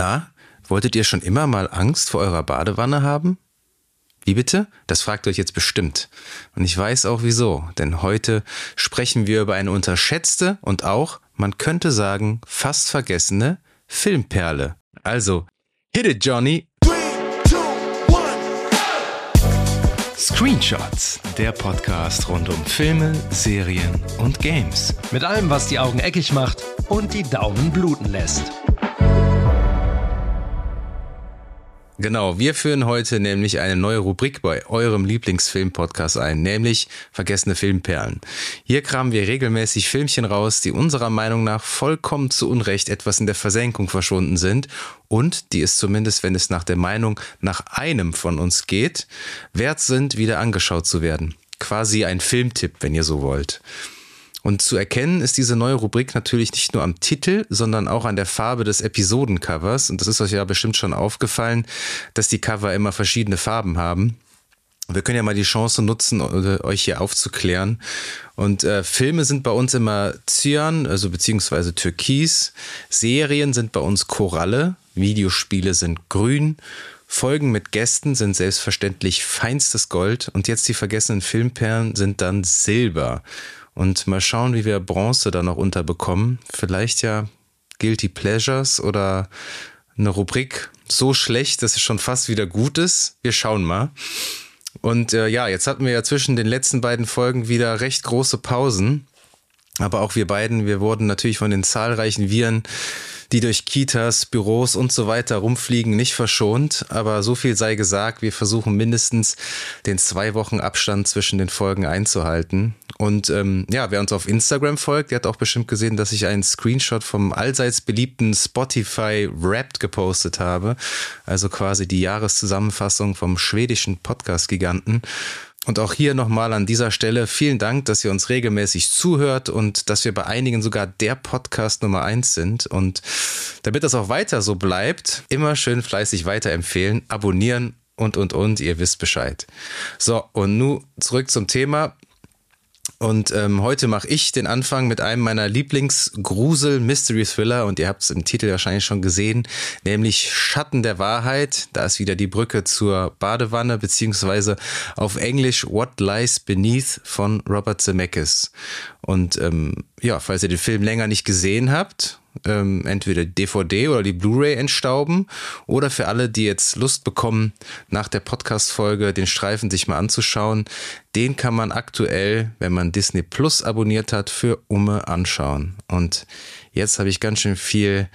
Na, wolltet ihr schon immer mal Angst vor eurer Badewanne haben? Wie bitte? Das fragt euch jetzt bestimmt. Und ich weiß auch wieso, denn heute sprechen wir über eine unterschätzte und auch, man könnte sagen, fast vergessene Filmperle. Also, hit it, Johnny! Screenshots, der Podcast rund um Filme, Serien und Games. Mit allem, was die Augen eckig macht und die Daumen bluten lässt. Genau, wir führen heute nämlich eine neue Rubrik bei eurem Lieblingsfilm-Podcast ein, nämlich Vergessene Filmperlen. Hier kramen wir regelmäßig Filmchen raus, die unserer Meinung nach vollkommen zu Unrecht etwas in der Versenkung verschwunden sind und die es zumindest, wenn es nach der Meinung nach einem von uns geht, wert sind, wieder angeschaut zu werden. Quasi ein Filmtipp, wenn ihr so wollt. Und zu erkennen ist diese neue Rubrik natürlich nicht nur am Titel, sondern auch an der Farbe des Episodencovers. Und das ist euch ja bestimmt schon aufgefallen, dass die Cover immer verschiedene Farben haben. Wir können ja mal die Chance nutzen, euch hier aufzuklären. Und äh, Filme sind bei uns immer Cyan, also beziehungsweise Türkis. Serien sind bei uns Koralle. Videospiele sind grün. Folgen mit Gästen sind selbstverständlich feinstes Gold. Und jetzt die vergessenen Filmperlen sind dann Silber. Und mal schauen, wie wir Bronze da noch unterbekommen. Vielleicht ja Guilty Pleasures oder eine Rubrik so schlecht, dass es schon fast wieder gut ist. Wir schauen mal. Und äh, ja, jetzt hatten wir ja zwischen den letzten beiden Folgen wieder recht große Pausen. Aber auch wir beiden, wir wurden natürlich von den zahlreichen Viren die durch Kitas, Büros und so weiter rumfliegen, nicht verschont. Aber so viel sei gesagt, wir versuchen mindestens den zwei Wochen Abstand zwischen den Folgen einzuhalten. Und ähm, ja, wer uns auf Instagram folgt, der hat auch bestimmt gesehen, dass ich einen Screenshot vom allseits beliebten Spotify Wrapped gepostet habe. Also quasi die Jahreszusammenfassung vom schwedischen Podcast-Giganten. Und auch hier nochmal an dieser Stelle vielen Dank, dass ihr uns regelmäßig zuhört und dass wir bei einigen sogar der Podcast Nummer eins sind. Und damit das auch weiter so bleibt, immer schön fleißig weiterempfehlen, abonnieren und, und, und. Ihr wisst Bescheid. So, und nun zurück zum Thema. Und ähm, heute mache ich den Anfang mit einem meiner Lieblings-Grusel-Mystery-Thriller und ihr habt es im Titel wahrscheinlich schon gesehen, nämlich Schatten der Wahrheit. Da ist wieder die Brücke zur Badewanne, beziehungsweise auf Englisch What Lies Beneath von Robert Zemeckis. Und ähm, ja, falls ihr den Film länger nicht gesehen habt ähm, entweder DVD oder die Blu-ray entstauben oder für alle, die jetzt Lust bekommen, nach der Podcast-Folge den Streifen sich mal anzuschauen, den kann man aktuell, wenn man Disney Plus abonniert hat, für Umme anschauen. Und jetzt habe ich ganz schön viel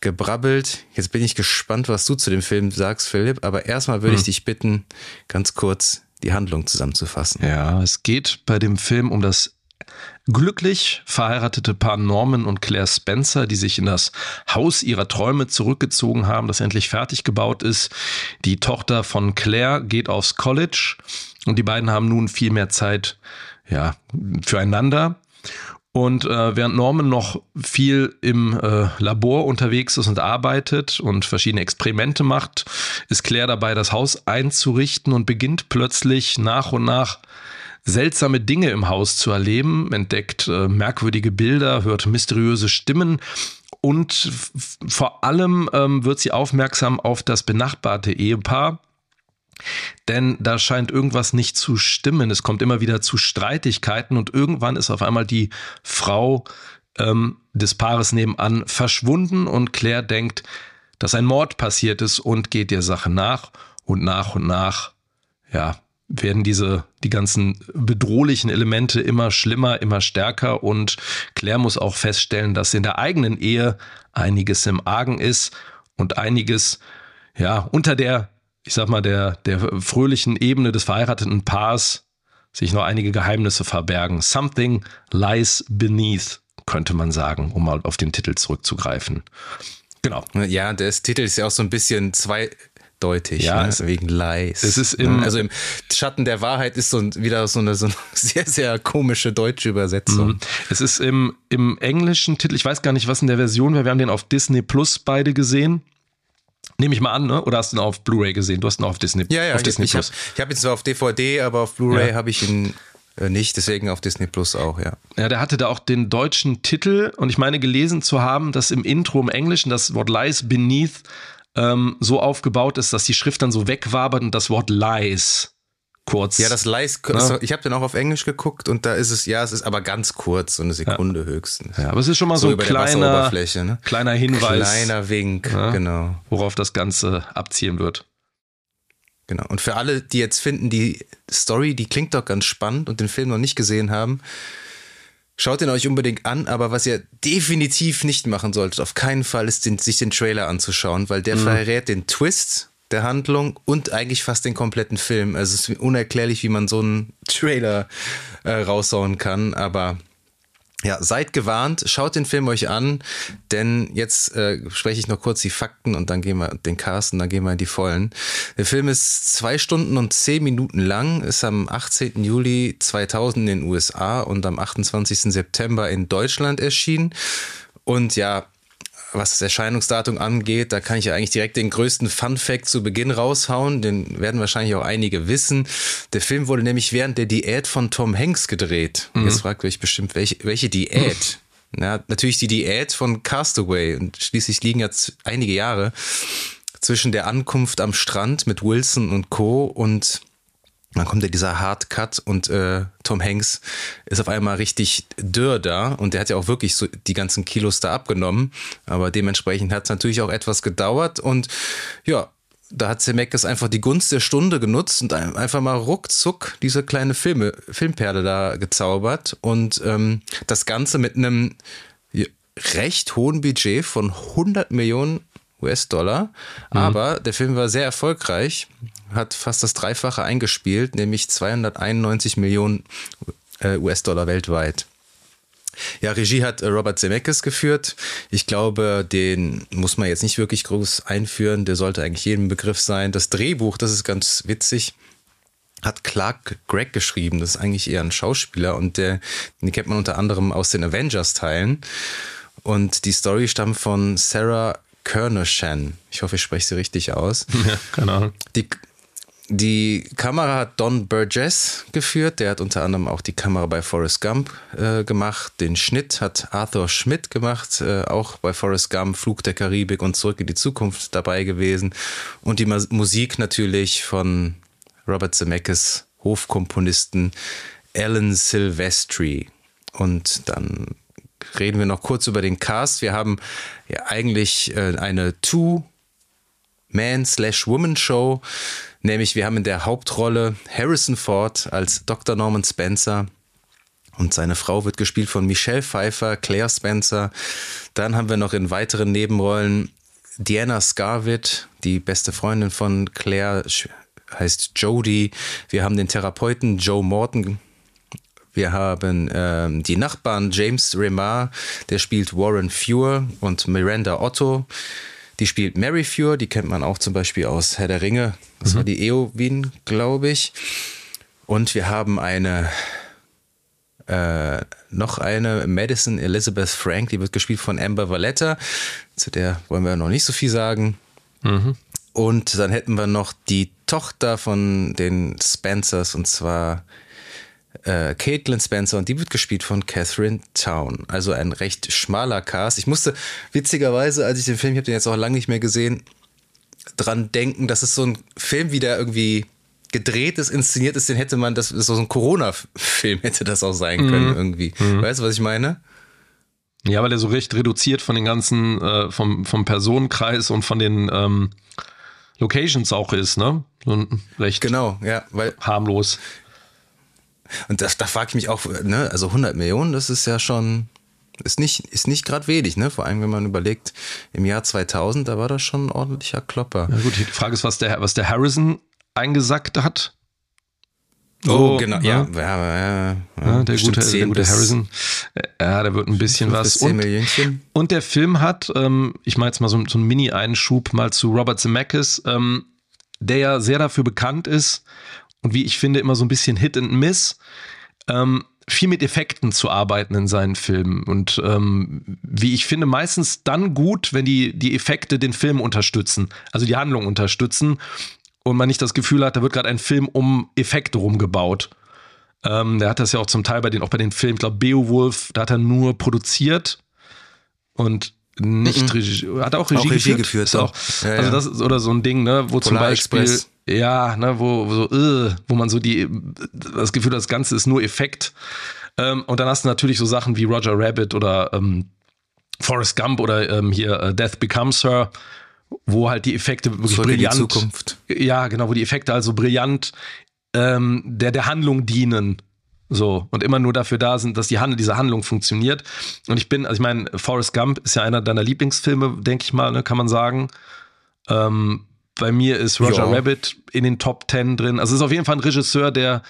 gebrabbelt. Jetzt bin ich gespannt, was du zu dem Film sagst, Philipp. Aber erstmal würde hm. ich dich bitten, ganz kurz die Handlung zusammenzufassen. Ja, es geht bei dem Film um das Glücklich verheiratete Paar Norman und Claire Spencer, die sich in das Haus ihrer Träume zurückgezogen haben, das endlich fertig gebaut ist. Die Tochter von Claire geht aufs College und die beiden haben nun viel mehr Zeit ja, füreinander. Und äh, während Norman noch viel im äh, Labor unterwegs ist und arbeitet und verschiedene Experimente macht, ist Claire dabei, das Haus einzurichten und beginnt plötzlich nach und nach seltsame Dinge im Haus zu erleben, entdeckt äh, merkwürdige Bilder, hört mysteriöse Stimmen und vor allem ähm, wird sie aufmerksam auf das benachbarte Ehepaar. Denn da scheint irgendwas nicht zu stimmen. Es kommt immer wieder zu Streitigkeiten und irgendwann ist auf einmal die Frau ähm, des Paares nebenan verschwunden und Claire denkt, dass ein Mord passiert ist und geht der Sache nach und nach und nach, ja, werden diese, die ganzen bedrohlichen Elemente immer schlimmer, immer stärker und Claire muss auch feststellen, dass in der eigenen Ehe einiges im Argen ist und einiges, ja, unter der, ich sag mal, der, der fröhlichen Ebene des verheirateten Paars sich noch einige Geheimnisse verbergen. Something lies beneath, könnte man sagen, um mal auf den Titel zurückzugreifen. Genau. Ja, der Titel ist ja auch so ein bisschen zwei, deutlich, ja, ne? wegen Lies. Es ist im, also im Schatten der Wahrheit ist so wieder so eine, so eine sehr, sehr komische deutsche Übersetzung. Mhm. Es ist im, im englischen Titel, ich weiß gar nicht, was in der Version wäre, wir haben den auf Disney Plus beide gesehen. Nehme ich mal an, ne? Oder hast du ihn auf Blu-ray gesehen? Du hast ihn auf Disney, ja, ja, auf Disney ich, Plus. Ich habe hab ihn zwar auf DVD, aber auf Blu-ray ja. habe ich ihn äh, nicht, deswegen auf Disney Plus auch, ja. Ja, der hatte da auch den deutschen Titel und ich meine gelesen zu haben, dass im Intro im Englischen das Wort Lies Beneath ähm, so aufgebaut ist, dass die Schrift dann so wegwabert und das Wort Lies kurz. Ja, das Lies, ja. ich habe dann auch auf Englisch geguckt und da ist es, ja, es ist aber ganz kurz, so eine Sekunde ja. höchstens. Ja, aber es ist schon mal so, so ein kleiner, ne? kleiner Hinweis. Kleiner Wink, ja, genau. Worauf das Ganze abzielen wird. Genau. Und für alle, die jetzt finden, die Story, die klingt doch ganz spannend und den Film noch nicht gesehen haben, schaut ihn euch unbedingt an. Aber was ihr definitiv nicht machen solltet, auf keinen Fall, ist den, sich den Trailer anzuschauen, weil der mhm. verrät den Twist der Handlung und eigentlich fast den kompletten Film. Also es ist unerklärlich, wie man so einen Trailer äh, raushauen kann, aber ja, seid gewarnt, schaut den Film euch an, denn jetzt äh, spreche ich noch kurz die Fakten und dann gehen wir den Cast und dann gehen wir in die Vollen. Der Film ist zwei Stunden und zehn Minuten lang, ist am 18. Juli 2000 in den USA und am 28. September in Deutschland erschienen. Und ja, was das Erscheinungsdatum angeht, da kann ich ja eigentlich direkt den größten Fun Fact zu Beginn raushauen. Den werden wahrscheinlich auch einige wissen. Der Film wurde nämlich während der Diät von Tom Hanks gedreht. Mhm. Jetzt fragt ihr euch bestimmt, welche, welche Diät? Mhm. Ja, natürlich die Diät von Castaway. Und schließlich liegen jetzt einige Jahre zwischen der Ankunft am Strand mit Wilson und Co. und dann kommt ja dieser Hard Cut und äh, Tom Hanks ist auf einmal richtig dürr da und der hat ja auch wirklich so die ganzen Kilos da abgenommen. Aber dementsprechend hat es natürlich auch etwas gedauert und ja, da hat Zemeckis einfach die Gunst der Stunde genutzt und einfach mal ruckzuck diese kleine Filme, Filmperle da gezaubert und ähm, das Ganze mit einem recht hohen Budget von 100 Millionen US-Dollar. Mhm. Aber der Film war sehr erfolgreich, hat fast das Dreifache eingespielt, nämlich 291 Millionen äh, US-Dollar weltweit. Ja, Regie hat äh, Robert Zemeckis geführt. Ich glaube, den muss man jetzt nicht wirklich groß einführen. Der sollte eigentlich jedem Begriff sein. Das Drehbuch, das ist ganz witzig, hat Clark Gregg geschrieben. Das ist eigentlich eher ein Schauspieler und der, den kennt man unter anderem aus den Avengers-Teilen. Und die Story stammt von Sarah Kerneshan. Ich hoffe, ich spreche sie richtig aus. Ja, keine Ahnung. Die, die Kamera hat Don Burgess geführt. Der hat unter anderem auch die Kamera bei Forrest Gump äh, gemacht. Den Schnitt hat Arthur Schmidt gemacht, äh, auch bei Forrest Gump, Flug der Karibik und Zurück in die Zukunft dabei gewesen. Und die Musik natürlich von Robert Zemeckis Hofkomponisten Alan Silvestri. Und dann reden wir noch kurz über den Cast. Wir haben ja eigentlich äh, eine Two-Man-Slash-Woman-Show, nämlich wir haben in der Hauptrolle Harrison Ford als Dr. Norman Spencer. Und seine Frau wird gespielt von Michelle Pfeiffer, Claire Spencer. Dann haben wir noch in weiteren Nebenrollen Diana Scarwitt, die beste Freundin von Claire, heißt Jodie. Wir haben den Therapeuten Joe Morton wir haben ähm, die Nachbarn James Remar, der spielt Warren Fuhr und Miranda Otto. Die spielt Mary Fuhr, die kennt man auch zum Beispiel aus Herr der Ringe. Das mhm. war die Eowyn, glaube ich. Und wir haben eine, äh, noch eine Madison Elizabeth Frank, die wird gespielt von Amber Valletta. Zu der wollen wir noch nicht so viel sagen. Mhm. Und dann hätten wir noch die Tochter von den Spencers und zwar äh, Caitlin Spencer und die wird gespielt von Catherine Town. Also ein recht schmaler Cast. Ich musste witzigerweise, als ich den Film, ich habe den jetzt auch lange nicht mehr gesehen, dran denken, dass es so ein Film, wie der irgendwie gedreht ist, inszeniert ist, den hätte man, das ist so ein Corona-Film hätte das auch sein können mhm. irgendwie. Mhm. Weißt du, was ich meine? Ja, weil er so recht reduziert von den ganzen, äh, vom, vom Personenkreis und von den ähm, Locations auch ist, ne? So recht genau, ja, weil harmlos. Und das, da frage ich mich auch, ne, also 100 Millionen, das ist ja schon, ist nicht, ist nicht gerade wenig, ne? Vor allem, wenn man überlegt, im Jahr 2000, da war das schon ein ordentlicher Klopper. Ja gut, die Frage ist, was der, was der Harrison eingesackt hat. So, oh, genau, ne? ja, ja, ja, ja der, gute, der gute Harrison. Ja, da wird ein bisschen was. Und, und, der Film hat, ähm, ich mache jetzt mal so, so einen Mini-Einschub mal zu Robert Zemeckis, ähm, der ja sehr dafür bekannt ist, und wie ich finde, immer so ein bisschen Hit and Miss, ähm, viel mit Effekten zu arbeiten in seinen Filmen. Und ähm, wie ich finde, meistens dann gut, wenn die, die Effekte den Film unterstützen, also die Handlung unterstützen und man nicht das Gefühl hat, da wird gerade ein Film um Effekte rumgebaut. Ähm, der hat das ja auch zum Teil bei den, auch bei den Filmen, ich glaube, Beowulf, da hat er nur produziert und nicht mhm. Regie, hat er auch Regie, auch Regie geführt. geführt auch, ja, also das ist oder so ein Ding, ne, wo Polar zum Beispiel, Express. Ja, ne, wo, wo so, uh, wo man so die, das Gefühl, das Ganze ist nur Effekt. Ähm, und dann hast du natürlich so Sachen wie Roger Rabbit oder ähm, Forrest Gump oder ähm, hier äh, Death Becomes Her, wo halt die Effekte wirklich Zurück brillant. Die Zukunft. Ja, genau, wo die Effekte also brillant ähm, der der Handlung dienen. So, und immer nur dafür da sind, dass die Handel, diese Handlung funktioniert. Und ich bin, also ich meine, Forrest Gump ist ja einer deiner Lieblingsfilme, denke ich mal, ne, kann man sagen. Ähm, bei mir ist Roger ja. Rabbit in den Top Ten drin. Also es ist auf jeden Fall ein Regisseur, der,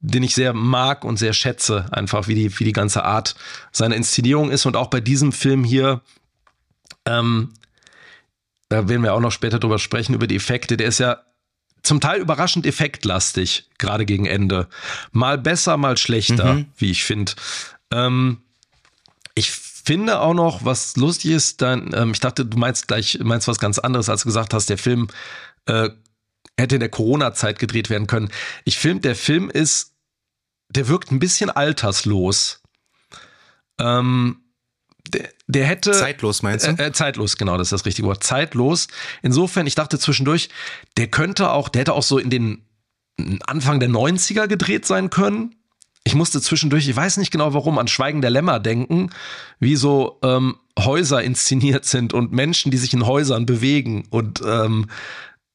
den ich sehr mag und sehr schätze, einfach wie die, wie die ganze Art seiner Inszenierung ist. Und auch bei diesem Film hier, ähm, da werden wir auch noch später drüber sprechen, über die Effekte. Der ist ja zum Teil überraschend effektlastig, gerade gegen Ende. Mal besser, mal schlechter, mhm. wie ich finde. Ähm, ich finde auch noch, was lustig ist, dann, ähm, ich dachte, du meinst gleich, meinst was ganz anderes, als du gesagt hast, der Film äh, hätte in der Corona-Zeit gedreht werden können. Ich finde, der Film ist, der wirkt ein bisschen alterslos. Ähm, der, der hätte. Zeitlos meinst du? Äh, äh, zeitlos, genau, das ist das richtige Wort. Zeitlos. Insofern, ich dachte zwischendurch, der könnte auch, der hätte auch so in den Anfang der 90er gedreht sein können. Ich musste zwischendurch, ich weiß nicht genau warum, an Schweigen der Lämmer denken, wie so ähm, Häuser inszeniert sind und Menschen, die sich in Häusern bewegen und ähm,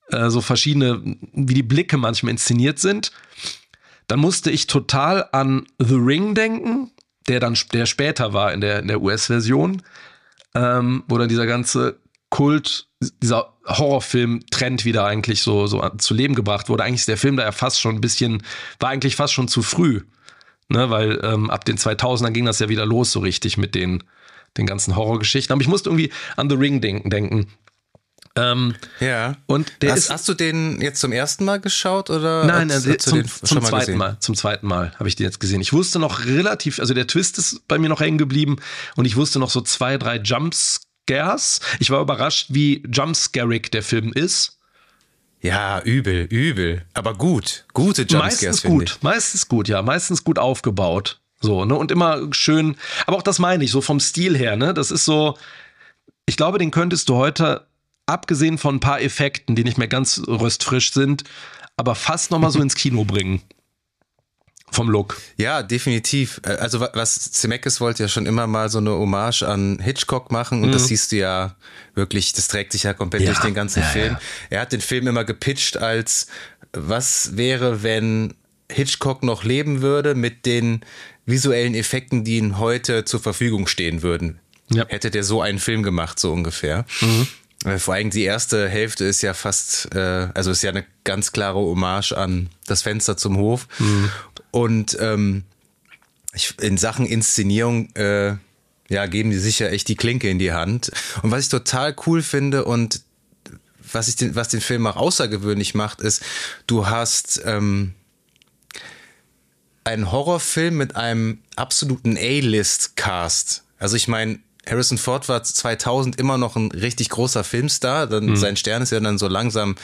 äh, so verschiedene, wie die Blicke manchmal inszeniert sind. Dann musste ich total an The Ring denken, der dann der später war in der, in der US-Version, ähm, wo dann dieser ganze Kult, dieser Horrorfilm-Trend wieder eigentlich so, so zu Leben gebracht wurde. Eigentlich ist der Film da ja fast schon ein bisschen, war eigentlich fast schon zu früh. Ne, weil ähm, ab den 2000ern ging das ja wieder los so richtig mit den, den ganzen Horrorgeschichten. Aber ich musste irgendwie an The Ring denken. denken. Ähm, ja. Und der hast, ist, hast du den jetzt zum ersten Mal geschaut oder? Nein, hast, hast zum, zum zweiten gesehen? Mal. Zum zweiten Mal habe ich den jetzt gesehen. Ich wusste noch relativ, also der Twist ist bei mir noch hängen geblieben und ich wusste noch so zwei, drei Jumpscares. Ich war überrascht, wie jumpscarig der Film ist. Ja, übel, übel, aber gut, gute Jumpscares Meistens gut, ich. meistens gut, ja, meistens gut aufgebaut. So, ne, und immer schön, aber auch das meine ich, so vom Stil her, ne, das ist so, ich glaube, den könntest du heute abgesehen von ein paar Effekten, die nicht mehr ganz röstfrisch sind, aber fast nochmal so ins Kino bringen. Vom Look. Ja, definitiv. Äh, also was Zemeckis wollte ja schon immer mal so eine Hommage an Hitchcock machen und mhm. das siehst du ja wirklich, das trägt sich ja komplett ja. durch den ganzen ja, Film. Ja. Er hat den Film immer gepitcht als was wäre, wenn Hitchcock noch leben würde mit den visuellen Effekten, die ihm heute zur Verfügung stehen würden. Hätte der so einen Film gemacht, so ungefähr. Mhm. Vor allem die erste Hälfte ist ja fast, äh, also ist ja eine ganz klare Hommage an das Fenster zum Hof. Mhm. Und ähm, ich, in Sachen Inszenierung, äh, ja, geben die sich ja echt die Klinke in die Hand. Und was ich total cool finde und was ich den, was den Film auch außergewöhnlich macht, ist, du hast ähm, einen Horrorfilm mit einem absoluten A-List-Cast. Also ich meine, Harrison Ford war 2000 immer noch ein richtig großer Filmstar. Dann mhm. sein Stern ist ja dann so langsam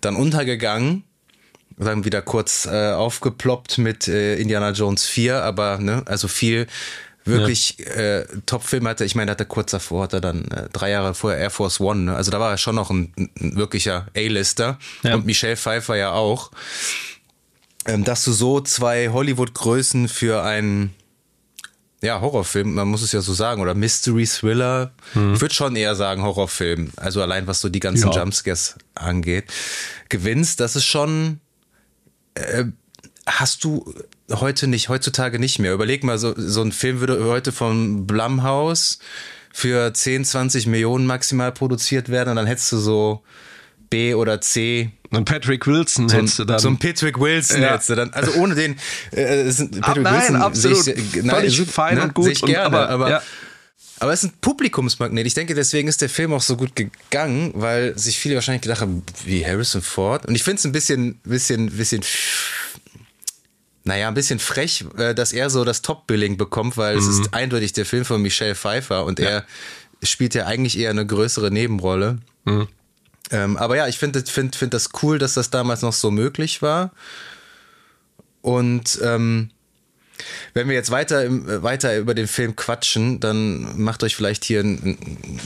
dann untergegangen. Dann wieder kurz äh, aufgeploppt mit äh, Indiana Jones 4, aber ne, also viel wirklich ja. äh, Top-Film hatte. Ich meine, hatte kurz davor, hat er dann äh, drei Jahre vorher Air Force One. Ne? Also da war er schon noch ein, ein wirklicher A-Lister. Ja. Und Michelle Pfeiffer ja auch. Ähm, dass du so zwei Hollywood-Größen für einen ja, Horrorfilm, man muss es ja so sagen, oder Mystery Thriller. Hm. Ich würde schon eher sagen Horrorfilm. Also allein was so die ganzen ja. Jumpscares angeht. Gewinnst, das ist schon, äh, hast du heute nicht, heutzutage nicht mehr. Überleg mal, so, so ein Film würde heute von Blumhouse für 10, 20 Millionen maximal produziert werden und dann hättest du so B oder C und Patrick Wilson so hättest du dann. So ein Patrick Wilson ja. hättest du dann. Also ohne den, äh, sind Patrick ah, nein, Wilson absolut. Ich, nein, Völlig fein ne, und gut. Ich gerne, und, aber, aber, ja. Aber es ist ein Publikumsmagnet. Ich denke, deswegen ist der Film auch so gut gegangen, weil sich viele wahrscheinlich gedacht haben, wie Harrison Ford. Und ich finde es ein bisschen, bisschen, bisschen, naja, ein bisschen frech, äh, dass er so das Top-Billing bekommt, weil mhm. es ist eindeutig der Film von Michelle Pfeiffer und ja. er spielt ja eigentlich eher eine größere Nebenrolle. Mhm. Ähm, aber ja, ich finde find, find das cool, dass das damals noch so möglich war. Und ähm, Wenn wir jetzt weiter, äh, weiter über den Film quatschen, dann macht euch vielleicht hier einen,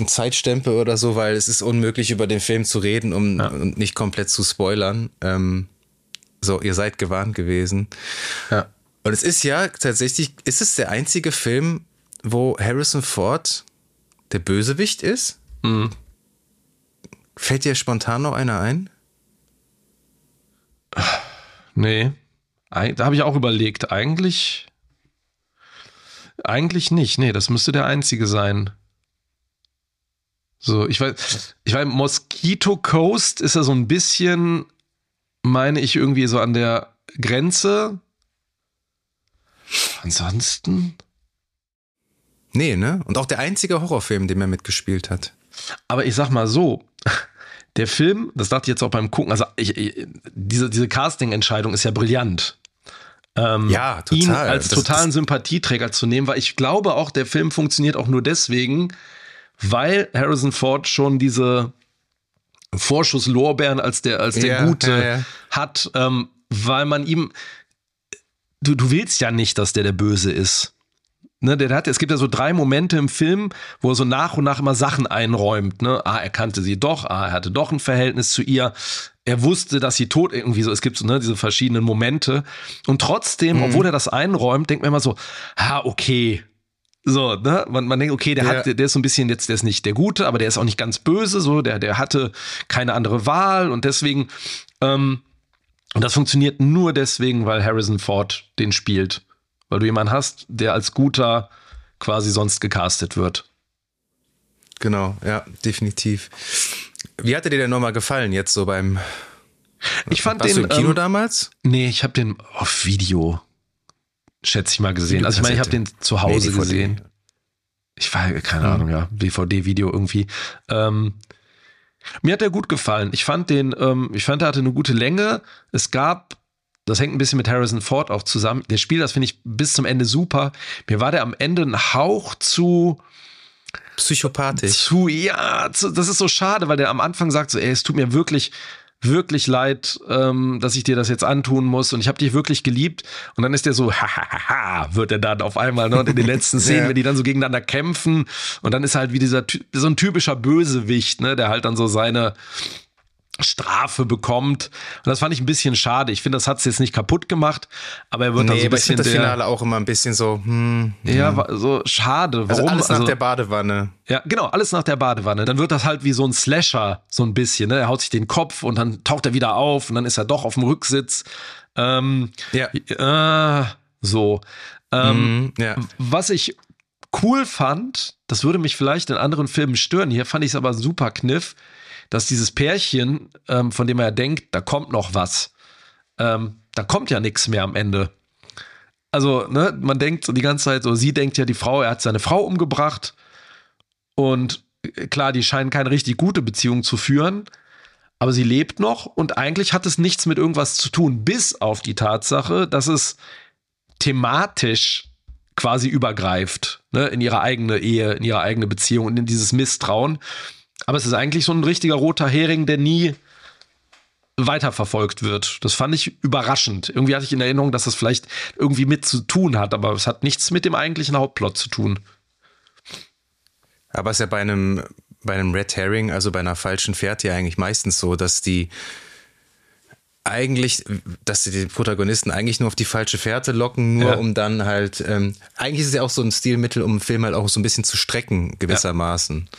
Zeitstempel oder so, weil es ist unmöglich, über den Film zu reden, um ja. nicht komplett zu spoilern. Ähm, so, ihr seid gewarnt gewesen. Ja. Und es ist ja tatsächlich, ist es der einzige Film, wo Harrison Ford der Bösewicht ist? Mhm. Fällt dir spontan noch einer ein? Nee. Da habe ich auch überlegt. Eigentlich. Eigentlich nicht. Nee, das müsste der einzige sein. So, ich weiß, ich weiß, Mosquito Coast ist ja so ein bisschen, meine ich, irgendwie so an der Grenze. Ansonsten. Nee, ne? Und auch der einzige Horrorfilm, den er mitgespielt hat. Aber ich sag mal so, der Film, das dachte ich jetzt auch beim Gucken, also ich, ich, diese, diese Casting-Entscheidung ist ja brillant. Ähm, ja, total. Ihn als das, totalen das, Sympathieträger zu nehmen, weil ich glaube auch, der Film funktioniert auch nur deswegen, weil Harrison Ford schon diese Vorschusslorbeeren als der, als der ja, Gute ja, ja. hat, ähm, weil man ihm, du, du willst ja nicht, dass der der Böse ist. Ne, der hat, es gibt ja so drei Momente im Film, wo er so nach und nach immer Sachen einräumt. Ne? Ah, er kannte sie doch, ah, er hatte doch ein Verhältnis zu ihr. Er wusste, dass sie tot irgendwie so. Es gibt so ne, diese verschiedenen Momente. Und trotzdem, mhm. obwohl er das einräumt, denkt man immer so, ah, okay. So, ne? Man, man denkt, okay, der ja. hat, der, der ist so ein bisschen jetzt, der ist nicht der Gute, aber der ist auch nicht ganz böse, so, der, der hatte keine andere Wahl und deswegen, ähm, und das funktioniert nur deswegen, weil Harrison Ford den spielt weil du jemanden hast, der als guter quasi sonst gecastet wird. Genau, ja, definitiv. Wie hat dir der nochmal gefallen jetzt so beim Ich fand Warst den du im Kino ähm, damals? Nee, ich habe den auf Video schätze ich mal gesehen. Also ich meine, ich habe den zu Hause nee, gesehen. Ich war keine hm. Ahnung, ja, DVD Video irgendwie. Ähm, mir hat der gut gefallen. Ich fand den, ähm, ich fand, er hatte eine gute Länge. Es gab das hängt ein bisschen mit Harrison Ford auch zusammen. Der Spiel, das finde ich bis zum Ende super. Mir war der am Ende ein Hauch zu psychopathisch. Zu, ja, zu, das ist so schade, weil der am Anfang sagt so, ey, es tut mir wirklich, wirklich leid, ähm, dass ich dir das jetzt antun muss und ich habe dich wirklich geliebt. Und dann ist der so, hahaha, wird er dann auf einmal, ne? Und in den letzten Szenen, ja. wenn die dann so gegeneinander kämpfen und dann ist halt wie dieser, so ein typischer Bösewicht, ne, der halt dann so seine, Strafe bekommt. Und das fand ich ein bisschen schade. Ich finde, das hat es jetzt nicht kaputt gemacht, aber er wird nee, dann so ein bisschen. Ich das Finale auch immer ein bisschen so, hm, Ja, hm. so schade. Also Warum? Also alles nach also, der Badewanne. Ja, genau, alles nach der Badewanne. Dann wird das halt wie so ein Slasher, so ein bisschen. Ne? Er haut sich den Kopf und dann taucht er wieder auf und dann ist er doch auf dem Rücksitz. Ähm, ja. Äh, so. Ähm, mm, ja. Was ich cool fand, das würde mich vielleicht in anderen Filmen stören. Hier fand ich es aber super Kniff dass dieses Pärchen, ähm, von dem er denkt, da kommt noch was, ähm, da kommt ja nichts mehr am Ende. Also, ne, man denkt so die ganze Zeit so, sie denkt ja, die Frau, er hat seine Frau umgebracht und äh, klar, die scheinen keine richtig gute Beziehung zu führen, aber sie lebt noch und eigentlich hat es nichts mit irgendwas zu tun, bis auf die Tatsache, dass es thematisch quasi übergreift, ne, in ihre eigene Ehe, in ihre eigene Beziehung und in dieses Misstrauen. Aber es ist eigentlich so ein richtiger roter Hering, der nie weiterverfolgt wird. Das fand ich überraschend. Irgendwie hatte ich in Erinnerung, dass das vielleicht irgendwie mit zu tun hat, aber es hat nichts mit dem eigentlichen Hauptplot zu tun. Aber es ist ja bei einem, bei einem Red Herring, also bei einer falschen Fährte ja eigentlich meistens so, dass die eigentlich, dass sie den Protagonisten eigentlich nur auf die falsche Fährte locken, nur ja. um dann halt, ähm, eigentlich ist es ja auch so ein Stilmittel, um einen Film halt auch so ein bisschen zu strecken, gewissermaßen. Ja.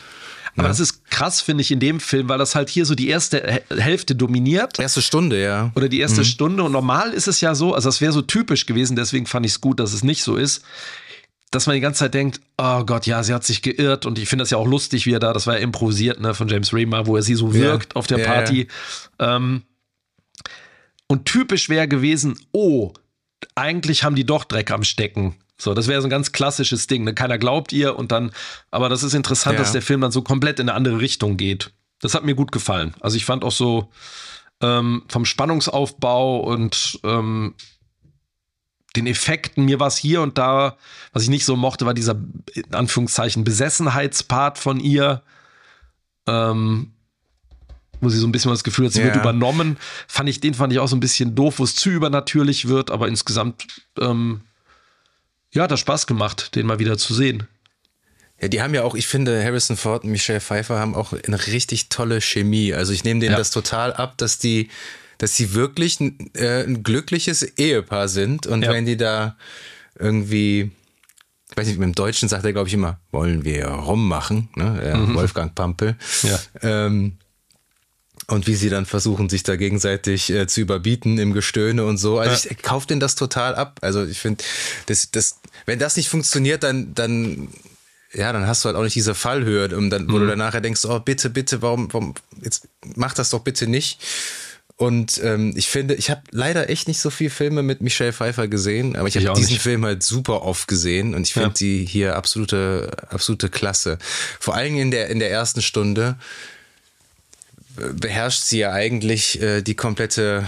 Aber ja. das ist krass, finde ich, in dem Film, weil das halt hier so die erste Hälfte dominiert. Erste Stunde, ja. Oder die erste mhm. Stunde. Und normal ist es ja so, also das wäre so typisch gewesen, deswegen fand ich es gut, dass es nicht so ist dass man die ganze Zeit denkt, oh Gott, ja, sie hat sich geirrt und ich finde das ja auch lustig, wie er da, das war ja improvisiert, ne, von James Raymer, wo er sie so wirkt ja. auf der Party. Ja. Ähm, und typisch wäre gewesen, oh, eigentlich haben die doch Dreck am Stecken. So, das wäre so ein ganz klassisches Ding. Ne? Keiner glaubt ihr und dann, aber das ist interessant, ja. dass der Film dann so komplett in eine andere Richtung geht. Das hat mir gut gefallen. Also ich fand auch so ähm, vom Spannungsaufbau und ähm, den Effekten, mir war es hier und da, was ich nicht so mochte, war dieser, in Anführungszeichen, Besessenheitspart von ihr. Ähm, wo sie so ein bisschen das Gefühl hat, sie ja. wird übernommen. Fand ich, den fand ich auch so ein bisschen doof, wo es zu übernatürlich wird, aber insgesamt ähm, ja, hat das Spaß gemacht, den mal wieder zu sehen. Ja, die haben ja auch, ich finde, Harrison Ford und Michelle Pfeiffer haben auch eine richtig tolle Chemie. Also ich nehme denen ja. das total ab, dass die, dass sie wirklich ein, äh, ein glückliches Ehepaar sind. Und ja. wenn die da irgendwie, ich weiß nicht, mit dem Deutschen sagt er, glaube ich, immer, wollen wir rummachen, ne? Ja, mhm. Wolfgang Pampel. Ja. Ähm, und wie sie dann versuchen, sich da gegenseitig äh, zu überbieten im Gestöhne und so. Also ja. ich kaufe denen das total ab. Also ich finde, das, das, wenn das nicht funktioniert, dann, dann ja, dann hast du halt auch nicht diese Fallhöhe, um dann, wo mhm. du dann nachher denkst, oh bitte, bitte, warum, warum, jetzt mach das doch bitte nicht. Und ähm, ich finde, ich habe leider echt nicht so viele Filme mit Michelle Pfeiffer gesehen, aber ich, ich habe diesen nicht. Film halt super oft gesehen und ich finde ja. die hier absolute, absolute Klasse. Vor allem in der, in der ersten Stunde beherrscht sie ja eigentlich äh, die komplette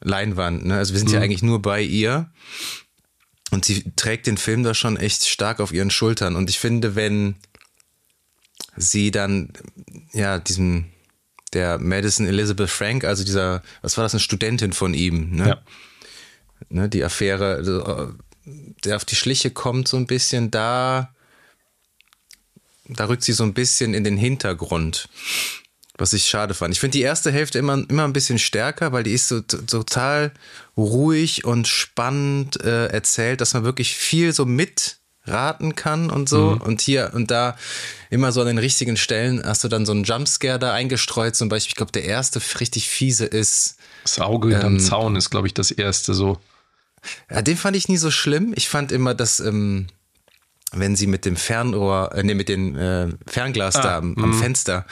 Leinwand. Ne? Also wir sind mhm. ja eigentlich nur bei ihr. Und sie trägt den Film da schon echt stark auf ihren Schultern. Und ich finde, wenn sie dann, ja, diesem, der Madison Elizabeth Frank, also dieser, was war das, eine Studentin von ihm, ne? Ja. Ne, die Affäre, also, der auf die Schliche kommt so ein bisschen, da, da rückt sie so ein bisschen in den Hintergrund was ich schade fand. Ich finde die erste Hälfte immer, immer ein bisschen stärker, weil die ist so total ruhig und spannend äh, erzählt, dass man wirklich viel so mitraten kann und so. Mhm. Und hier und da immer so an den richtigen Stellen hast du dann so einen Jumpscare da eingestreut. Zum Beispiel, ich glaube, der erste richtig fiese ist. Das Auge ähm, am Zaun ist, glaube ich, das erste so. Ja, den fand ich nie so schlimm. Ich fand immer, dass. Ähm, wenn sie mit dem Fernrohr, äh, nee, mit dem äh, Fernglas ah, da am, am mhm. Fenster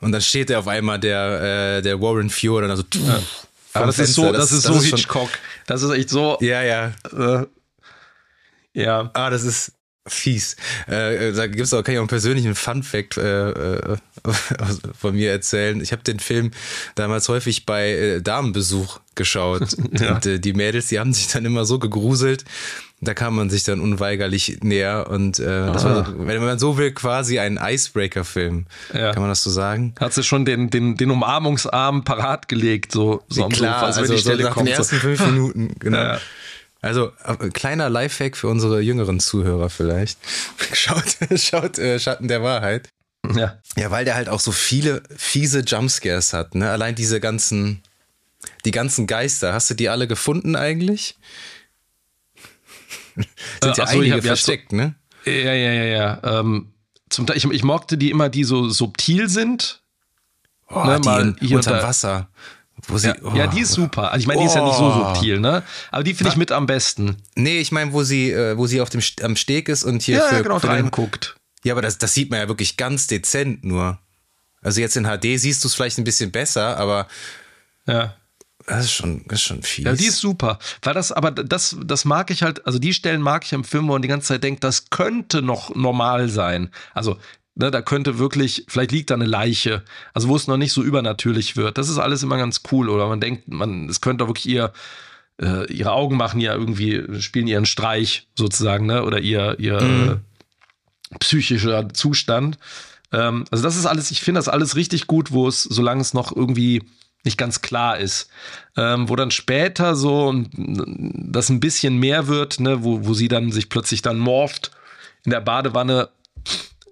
und dann steht er auf einmal der, äh, der Warren Fuhr dann so. Ja. Aber das ist so, das, das ist so das Hitchcock. Schon, das ist echt so. Ja, ja. Äh, ja. Ah, das ist fies. Äh, da gibt's auch, kann ich auch einen persönlichen Fun-Fact äh, äh, von mir erzählen. Ich habe den Film damals häufig bei äh, Damenbesuch geschaut. ja. Und äh, die Mädels, die haben sich dann immer so gegruselt, da kam man sich dann unweigerlich näher und äh, das war, ah. wenn man so will, quasi ein Icebreaker-Film. Ja. Kann man das so sagen? Hat sie schon den, den, den Umarmungsarm parat gelegt, so, so am Klar, Sofa, also, wenn die Stelle so kommt. In den ersten fünf Minuten, genau. Ja. Also äh, kleiner Lifehack für unsere jüngeren Zuhörer vielleicht. Schaut, schaut äh, Schatten der Wahrheit. Ja. Ja, weil der halt auch so viele fiese Jumpscares hat. Ne? Allein diese ganzen, die ganzen Geister. Hast du die alle gefunden eigentlich? Sind ja so, einige versteckt, ne? Ja, ja, ja, ja. Ähm, zum Teil, ich, ich mochte die immer, die so subtil sind. Oh, ne, mal hier unter da. Wasser. Sie, ja, oh. ja, die ist super. Also ich meine, die ist ja nicht so oh. subtil, ne? Aber die finde ich mit am besten. Nee, ich meine, wo sie, äh, wo sie auf dem am Steg ist und hier ja, für, genau, für reinguckt. Ja, aber das, das sieht man ja wirklich ganz dezent nur. Also jetzt in HD siehst du es vielleicht ein bisschen besser, aber ja. Das ist schon, das ist schon fies. Ja, die ist super. Weil das, aber das, das mag ich halt, also die Stellen mag ich im Film, wo man die ganze Zeit denkt, das könnte noch normal sein. Also, ne, da könnte wirklich, vielleicht liegt da eine Leiche, also wo es noch nicht so übernatürlich wird. Das ist alles immer ganz cool. Oder man denkt, man, es könnte wirklich ihr, äh, ihre Augen machen ja irgendwie, spielen ihren Streich sozusagen, ne? Oder ihr, ihr mhm. äh, psychischer Zustand. Ähm, also das ist alles, ich finde das alles richtig gut, wo es, solange es noch irgendwie nicht ganz klar ist. Ähm, wo dann später so das ein bisschen mehr wird, ne, wo, wo sie dann sich plötzlich dann morpht in der Badewanne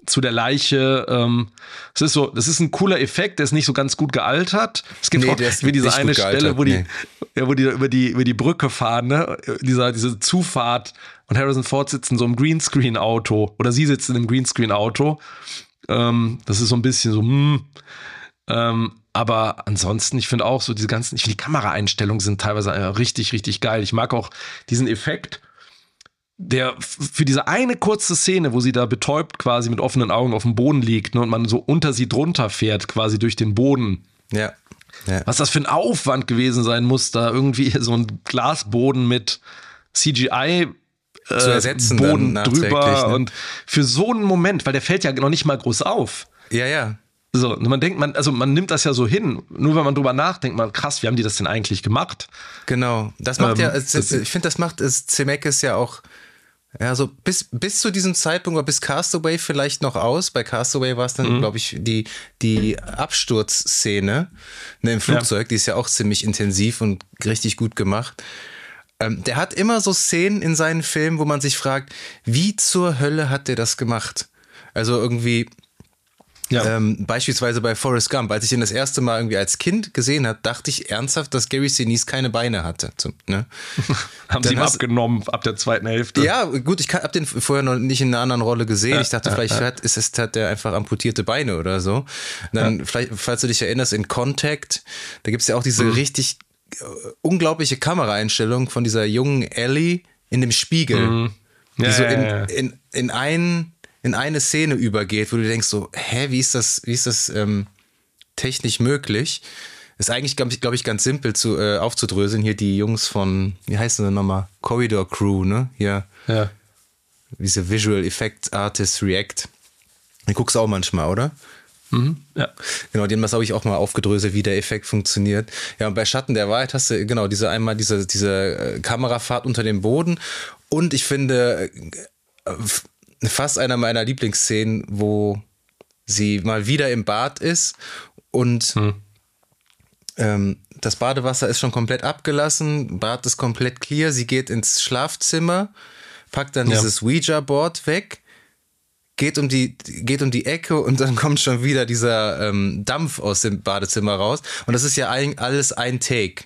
zu der Leiche. Ähm, das ist so, das ist ein cooler Effekt, der ist nicht so ganz gut gealtert. Es gibt nee, auch wie diese eine Stelle, wo die, nee. ja, wo die über die über die Brücke fahren, ne? Dieser diese Zufahrt und Harrison Ford sitzt in so einem Greenscreen-Auto oder sie sitzt in einem Greenscreen-Auto. Ähm, das ist so ein bisschen so, hm. Ähm, aber ansonsten, ich finde auch so diese ganzen, ich finde die Kameraeinstellungen sind teilweise richtig, richtig geil. Ich mag auch diesen Effekt, der für diese eine kurze Szene, wo sie da betäubt quasi mit offenen Augen auf dem Boden liegt ne, und man so unter sie drunter fährt, quasi durch den Boden. Ja. ja. Was das für ein Aufwand gewesen sein muss, da irgendwie so ein Glasboden mit CGI äh, zu ersetzen Boden drüber ne? und für so einen Moment, weil der fällt ja noch nicht mal groß auf. Ja, ja. So, man denkt, man, also man nimmt das ja so hin. Nur wenn man drüber nachdenkt, man, krass, wie haben die das denn eigentlich gemacht? Genau. Das macht ähm, ja, ich finde, das macht es Zemeckis ja auch, ja, so bis, bis zu diesem Zeitpunkt, oder bis Castaway vielleicht noch aus. Bei Castaway war es dann, mhm. glaube ich, die, die Absturzszene ne, im Flugzeug, ja. die ist ja auch ziemlich intensiv und richtig gut gemacht. Ähm, der hat immer so Szenen in seinen Filmen, wo man sich fragt, wie zur Hölle hat der das gemacht? Also irgendwie, ja. Ähm, beispielsweise bei Forrest Gump, als ich ihn das erste Mal irgendwie als Kind gesehen habe, dachte ich ernsthaft, dass Gary Sinise keine Beine hatte. Zum, ne? Haben sie ihm abgenommen ab der zweiten Hälfte. Ja, gut, ich habe den vorher noch nicht in einer anderen Rolle gesehen. Ja, ich dachte, ja, vielleicht Hat, ist es, hat der einfach amputierte Beine oder so. dann, vielleicht, falls du dich erinnerst, in Contact, da gibt es ja auch diese mhm. richtig äh, unglaubliche Kameraeinstellung von dieser jungen Ellie in dem Spiegel. Mhm. die so in, in, in einen in eine Szene übergeht, wo du denkst so, hä, wie ist das, wie ist das ähm, technisch möglich? Ist eigentlich, glaube ich, glaub ich, ganz simpel zu, äh, aufzudröseln. Hier die Jungs von, wie heißen sie nochmal? Corridor Crew, ne? Hier. Ja. Diese Visual Effects Artists React. Die guckst du auch manchmal, oder? Mhm, ja. Genau, den habe ich auch mal aufgedröselt, wie der Effekt funktioniert. Ja, und bei Schatten der Wahrheit hast du genau diese einmal diese, diese äh, Kamerafahrt unter dem Boden. Und ich finde, äh, fast einer meiner Lieblingsszenen, wo sie mal wieder im Bad ist und hm. ähm, das Badewasser ist schon komplett abgelassen, Bad ist komplett clear, sie geht ins Schlafzimmer, packt dann ja. dieses Ouija-Board weg, geht um, die, geht um die Ecke und dann kommt schon wieder dieser ähm, Dampf aus dem Badezimmer raus. Und das ist ja ein, alles ein Take.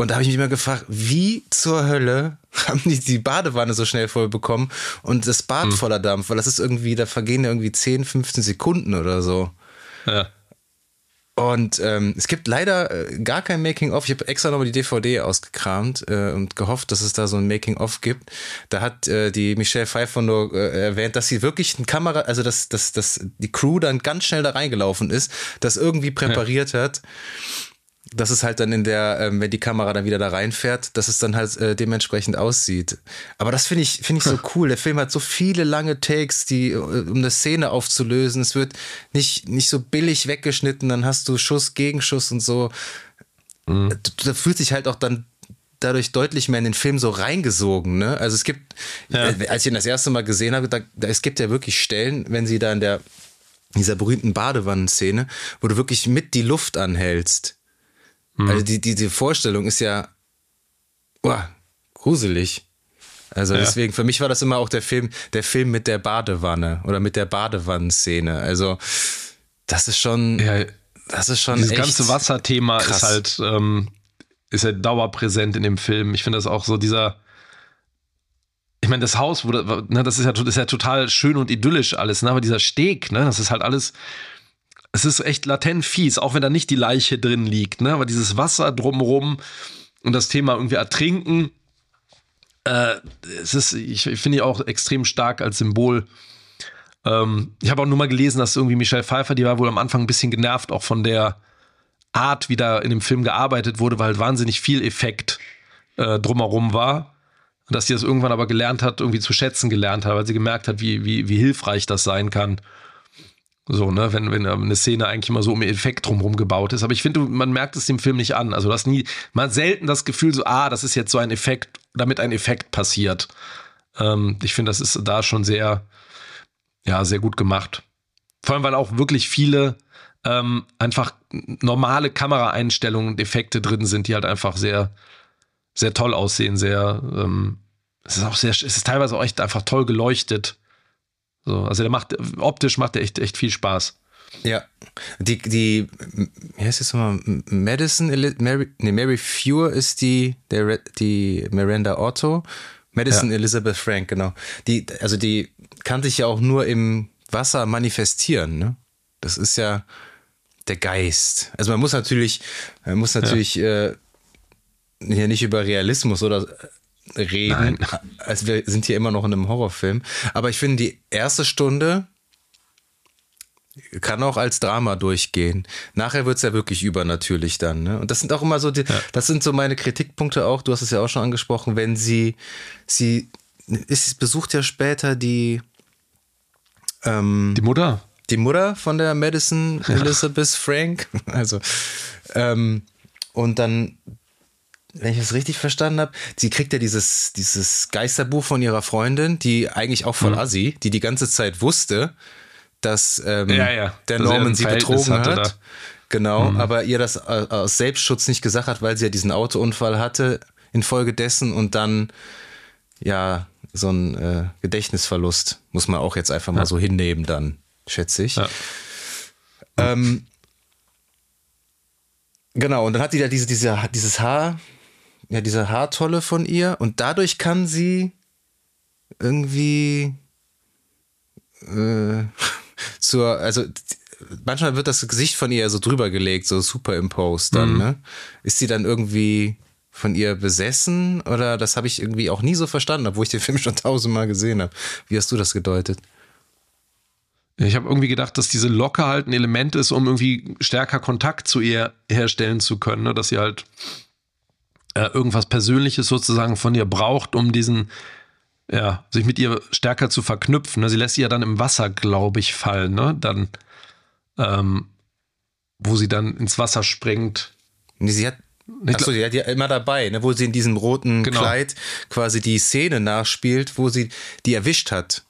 Und da habe ich mich immer gefragt, wie zur Hölle haben die die Badewanne so schnell voll bekommen und das Bad hm. voller Dampf, weil das ist irgendwie, da vergehen ja irgendwie 10, 15 Sekunden oder so. Ja. Und ähm, es gibt leider äh, gar kein Making-of. Ich habe extra nochmal die DVD ausgekramt äh, und gehofft, dass es da so ein Making-of gibt. Da hat äh, die Michelle Pfeiffer nur äh, erwähnt, dass sie wirklich eine Kamera, also dass, dass, dass die Crew dann ganz schnell da reingelaufen ist, das irgendwie präpariert ja. hat dass es halt dann in der, ähm, wenn die Kamera dann wieder da reinfährt, dass es dann halt äh, dementsprechend aussieht. Aber das finde ich, finde ich so cool. Der Film hat so viele lange Takes, die, äh, um eine Szene aufzulösen. Es wird nicht, nicht so billig weggeschnitten, dann hast du Schuss, Gegenschuss und so. Mhm. Da fühlt sich halt auch dann dadurch deutlich mehr in den Film so reingesogen. Ne? Also es gibt, ja. Äh, als ich ihn das erste Mal gesehen habe, da, da, es gibt ja wirklich Stellen, wenn sie da in der dieser berühmten Badewannenszene, wo du wirklich mit die Luft anhältst Mhm. Also die, die, die Vorstellung ist ja oh, gruselig. Also ja. deswegen, für mich war das immer auch der Film, der Film mit der Badewanne oder mit der Badewannenszene. Also das ist schon, ja, das ist schon Dieses ganze Wasserthema krass. ist halt, ähm, ist ja dauerpräsent in dem Film. Ich finde das auch so dieser, ich meine, das Haus, wo, ne, das ist ja, ist ja total schön und idyllisch alles, ne, aber dieser Steg, ne, das ist halt alles, es ist echt latent fies, auch wenn da nicht die Leiche drin liegt, ne? Aber dieses Wasser drumrum und das Thema irgendwie ertrinken, äh, es ist, ich, ich finde die auch extrem stark als Symbol. Ähm, ich habe auch nur mal gelesen, dass irgendwie Michelle Pfeiffer, die war wohl am Anfang ein bisschen genervt, auch von der Art, wie da in dem Film gearbeitet wurde, weil halt wahnsinnig viel Effekt äh, drumherum war. Und dass sie das irgendwann aber gelernt hat, irgendwie zu schätzen gelernt hat, weil sie gemerkt hat, wie, wie, wie hilfreich das sein kann. So, ne, wenn, wenn eine Szene eigentlich immer so um Effekt drumherum gebaut ist. Aber ich finde, man merkt es dem Film nicht an. Also, du hast nie, man selten das Gefühl, so, ah, das ist jetzt so ein Effekt, damit ein Effekt passiert. Ähm, ich finde, das ist da schon sehr, ja, sehr gut gemacht. Vor allem, weil auch wirklich viele ähm, einfach normale Kameraeinstellungen und Effekte drin sind, die halt einfach sehr, sehr toll aussehen, sehr, ähm, es ist auch sehr, es ist teilweise auch echt einfach toll geleuchtet. So, also der macht, optisch macht er echt, echt viel Spaß. Ja, die, die, wie heißt das nochmal? Madison, Mary, nee, Mary Fewer ist die, der, die Miranda Otto. Madison ja. Elizabeth Frank, genau. Die, also die kann sich ja auch nur im Wasser manifestieren, ne? Das ist ja der Geist. Also man muss natürlich, man muss natürlich ja. äh, hier nicht über Realismus oder reden. Nein. Also wir sind hier immer noch in einem Horrorfilm. Aber ich finde, die erste Stunde kann auch als Drama durchgehen. Nachher wird es ja wirklich übernatürlich dann. Ne? Und das sind auch immer so, die, ja. das sind so meine Kritikpunkte auch. Du hast es ja auch schon angesprochen, wenn sie, sie ist, besucht ja später die, ähm, die Mutter. Die Mutter von der Madison Elizabeth. Frank. Also, ähm, und dann wenn ich das richtig verstanden habe, sie kriegt ja dieses, dieses Geisterbuch von ihrer Freundin, die eigentlich auch von mhm. Assi, die die ganze Zeit wusste, dass ähm, ja, ja. der dass Norman sie betrogen hat. Da. Genau, mhm. aber ihr das aus Selbstschutz nicht gesagt hat, weil sie ja diesen Autounfall hatte infolgedessen und dann ja so ein äh, Gedächtnisverlust. Muss man auch jetzt einfach mal so hinnehmen, dann, schätze ich. Ähm, genau, und dann hat die da diese, diese, dieses Haar, ja, diese Haartolle von ihr und dadurch kann sie irgendwie äh, zur, also manchmal wird das Gesicht von ihr so drüber gelegt, so superimposed dann, ne? Ist sie dann irgendwie von ihr besessen oder das habe ich irgendwie auch nie so verstanden, obwohl ich den Film schon tausendmal gesehen habe. Wie hast du das gedeutet? Ich habe irgendwie gedacht, dass diese Locke halt ein Element ist, um irgendwie stärker Kontakt zu ihr herstellen zu können, ne? dass sie halt äh, irgendwas Persönliches sozusagen von ihr braucht, um diesen, ja, sich mit ihr stärker zu verknüpfen. Ne? Sie lässt sie ja dann im Wasser, glaube ich, fallen, ne? Dann, ähm, wo sie dann ins Wasser springt. Nee, sie hat Achso, die hat ja immer dabei, ne, wo sie in diesem roten Genau. Kleid quasi die Szene nachspielt, wo sie die erwischt hat.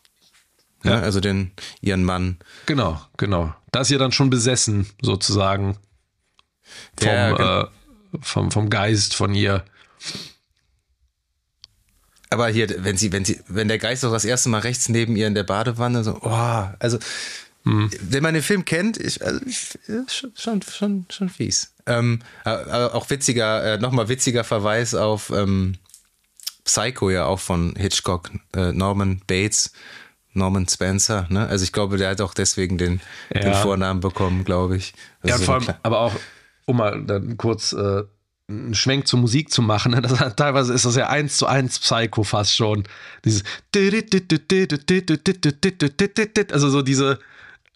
Ja. Ja. also den, ihren Mann. Genau, genau. Da ist sie dann schon besessen, sozusagen. Vom, Ja, gen- äh, vom, vom Geist von ihr. Aber hier, wenn sie, wenn sie, wenn der Geist doch das erste Mal rechts neben ihr in der Badewanne, so, oh, also, Hm. wenn man den Film kennt, ich, also, ich, schon, schon, schon, fies. Ähm, aber auch witziger, äh, nochmal witziger Verweis auf ähm, Psycho ja auch von Hitchcock, äh, Norman Bates, Norman Spencer, ne? Also ich glaube, der hat auch deswegen den, den Ja. Vornamen bekommen, glaube ich. Das Ja, vor allem, aber auch, um mal dann kurz äh, einen Schwenk zur Musik zu machen, ne, das, teilweise ist das ja eins zu eins Psycho fast schon. Dieses also so diese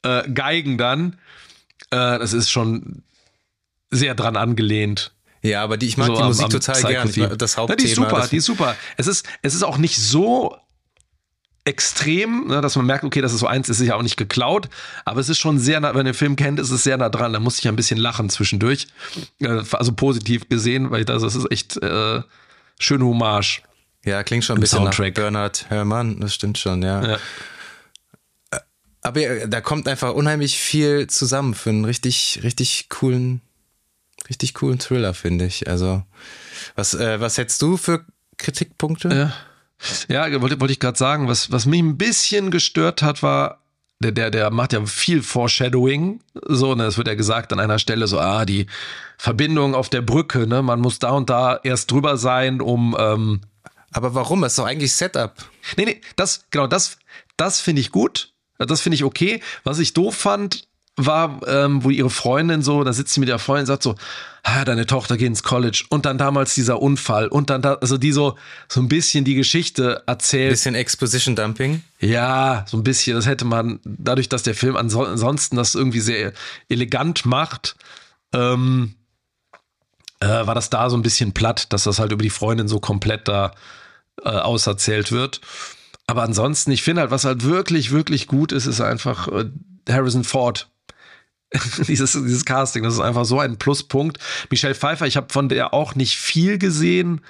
äh, Geigen dann, äh, das ist schon sehr dran angelehnt. Ja, aber die, ich mag so die am- Musik am total gern. Ich Psycho-Theme. mag das Ja, Hauptthema. die ist super, die ist super. Es ist, es ist auch nicht so extrem, ne, dass man merkt, okay, das ist so eins, ist sicher auch nicht geklaut, aber es ist schon sehr nah, wenn man den Film kennt, ist es sehr nah dran. Da muss ich ein bisschen lachen zwischendurch. Äh, Also positiv gesehen, weil das, das ist echt äh, schöne Hommage. Ja, klingt schon ein bisschen Soundtrack. nach Bernhard Herrmann, das stimmt schon, ja. Ja. Aber ja, da kommt einfach unheimlich viel zusammen für einen richtig, richtig coolen, richtig coolen Thriller, finde ich. Also, was, äh, was hättest du für Kritikpunkte? Ja, ja wollte, wollte ich gerade sagen, was, was mich ein bisschen gestört hat, war, der, der, der macht ja viel Foreshadowing. So, ne, es wird ja gesagt an einer Stelle so, ah, die Verbindung auf der Brücke, ne, man muss da und da erst drüber sein, um, ähm, Aber warum? Das ist doch eigentlich Setup. Nee, nee, das, genau, das, das finde ich gut. Das finde ich okay. Was ich doof fand, war, ähm, wo ihre Freundin so, da sitzt sie mit ihrer Freundin und sagt so, ah, deine Tochter geht ins College und dann damals dieser Unfall und dann da, also die so, so ein bisschen die Geschichte erzählt. Bisschen Exposition Dumping. Ja, so ein bisschen. Das hätte man, dadurch, dass der Film anso ansonsten das irgendwie sehr elegant macht, ähm, äh, war das da so ein bisschen platt, dass das halt über die Freundin so komplett da äh, auserzählt wird. Aber ansonsten, ich finde halt, was halt wirklich, wirklich gut ist, ist einfach äh, Harrison Ford. dieses, dieses Casting, das ist einfach so ein Pluspunkt. Michelle Pfeiffer, ich habe von der auch nicht viel gesehen.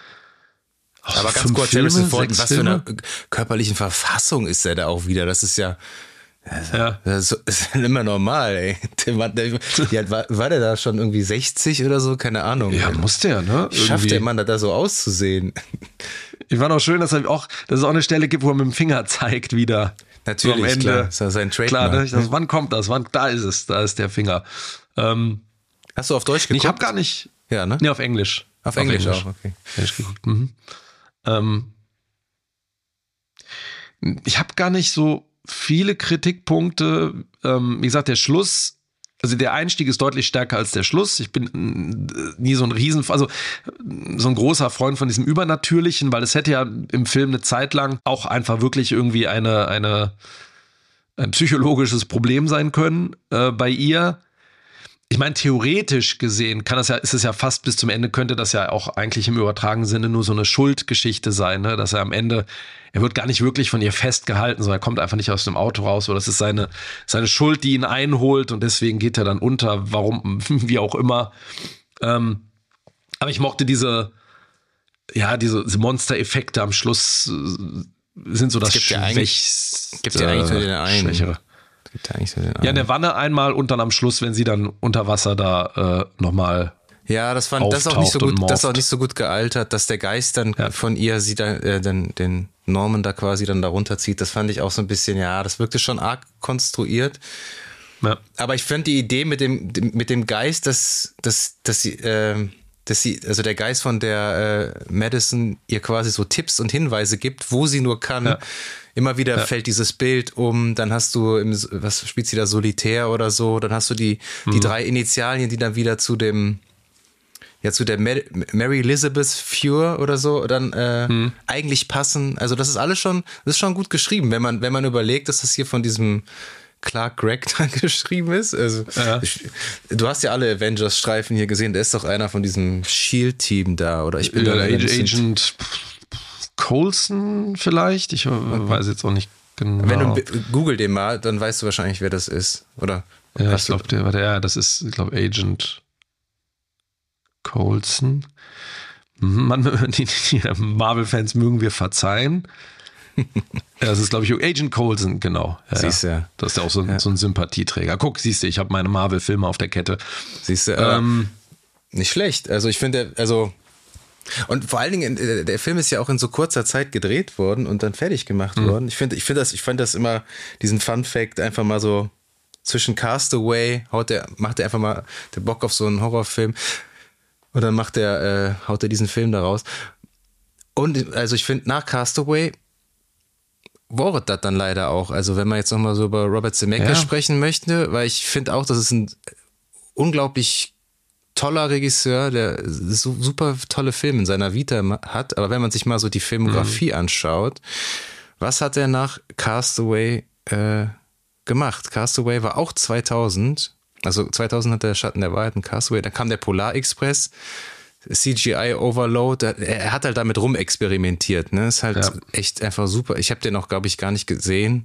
Oh, Aber ganz kurz, Harrison Ford, was für eine körperlichen Verfassung ist er da auch wieder? Das ist ja, Ja. das ist, immer normal, ey. Der, Mann, der, ja, war, war der da schon irgendwie 60 oder so? Keine Ahnung. Ja, ey. muss der, ne? Schafft Irgendwie. der Mann da, da so auszusehen? Ich fand auch schön, dass er auch, dass es auch eine Stelle gibt, wo er mit dem Finger zeigt wieder. Natürlich, so am Ende. klar. Ist ja sein Klar, Trademark. ne? das, wann kommt das? Wann, da ist es, da ist der Finger. Ähm, Hast du auf Deutsch geguckt? ich habe gar nicht. Ja, ne? Nee, auf Englisch. Auf Englisch auch, okay. Englisch geguckt. Mhm. Ähm, ich habe gar nicht so viele Kritikpunkte. Ähm, wie gesagt, der Schluss, also der Einstieg ist deutlich stärker als der Schluss. Ich bin äh, nie so ein Riesen, also so ein großer Freund von diesem Übernatürlichen, weil es hätte ja im Film eine Zeit lang auch einfach wirklich irgendwie eine, eine, ein psychologisches Problem sein können äh, bei ihr. Ich meine, theoretisch gesehen kann das ja, ist es ja fast bis zum Ende, könnte das ja auch eigentlich im übertragenen Sinne nur so eine Schuldgeschichte sein, ne? dass er am Ende, er wird gar nicht wirklich von ihr festgehalten, sondern er kommt einfach nicht aus dem Auto raus oder das ist seine, seine Schuld, die ihn einholt und deswegen geht er dann unter, warum, wie auch immer. Ähm, aber ich mochte diese, ja, diese, Monster-Effekte am Schluss äh, sind so das Schwächste. gibt ja eigentlich nur den einen. Schwächere. Gibt ja eigentlich so den Ja, in der Wanne einmal und dann am Schluss, wenn sie dann unter Wasser da äh, nochmal Ja, das fand das auch nicht so gut, das auch nicht so gut gealtert, dass der Geist dann ja. von ihr sie dann äh, den, den Norman da quasi dann darunter zieht. Das fand ich auch so ein bisschen, ja, das wirkte schon arg konstruiert. Ja. Aber ich fand die Idee mit dem mit dem Geist, dass dass dass sie äh, dass sie, also der Geist von der äh, Madison ihr quasi so Tipps und Hinweise gibt, wo sie nur kann. Ja. Immer wieder ja. fällt dieses Bild um, dann hast du, im, was spielt sie da, Solitär oder so, dann hast du die, mhm. die drei Initialien, die dann wieder zu dem, ja, zu der Mary Elizabeth Fure oder so dann äh, mhm. eigentlich passen. Also das ist alles schon, das ist schon gut geschrieben, wenn man, wenn man überlegt, dass das hier von diesem Clark Gregg da geschrieben ist. Also, ja. du hast ja alle Avengers-Streifen hier gesehen. Der ist doch einer von diesem Shield-Team da, oder? Ich bin ja, da Agent Colson vielleicht. Ich weiß jetzt auch nicht genau. Wenn du google den mal, dann weißt du wahrscheinlich, wer das ist, oder? Ja, ich glaube, der, ja, das ist, ich glaube, Agent Colson. Mhm, man, die, die Marvel-Fans mögen wir verzeihen das ist, glaube ich, Agent Coulson, genau. Ja, siehst du. Ja. Das ist ja auch so ein, ja. so ein Sympathieträger. Guck, siehst du, ich habe meine Marvel-Filme auf der Kette. Siehst du, ähm, nicht schlecht. Also ich finde, also und vor allen Dingen, äh, der Film ist ja auch in so kurzer Zeit gedreht worden und dann fertig gemacht mhm. worden. Ich finde, ich finde das, ich fand das immer, diesen Fun Fact einfach mal so zwischen Castaway, haut der, macht er einfach mal der Bock auf so einen Horrorfilm und dann macht er, äh, haut er diesen Film da raus. Und also ich finde, nach Castaway war das dann leider auch. Also wenn man jetzt nochmal so über Robert Zemeckis ja. sprechen möchte, weil ich finde auch, das ist ein unglaublich toller Regisseur, der super tolle Filme in seiner Vita hat. Aber wenn man sich mal so die Filmografie mhm. anschaut, was hat er nach Castaway äh, gemacht? Castaway war auch 2000. Also 2000 hat der Schatten der Wahrheit in Castaway. Dann kam der Polar Express. CGI Overload, er hat halt damit rumexperimentiert, ne? Ist halt ja. echt einfach super. Ich habe den auch, glaube ich, gar nicht gesehen.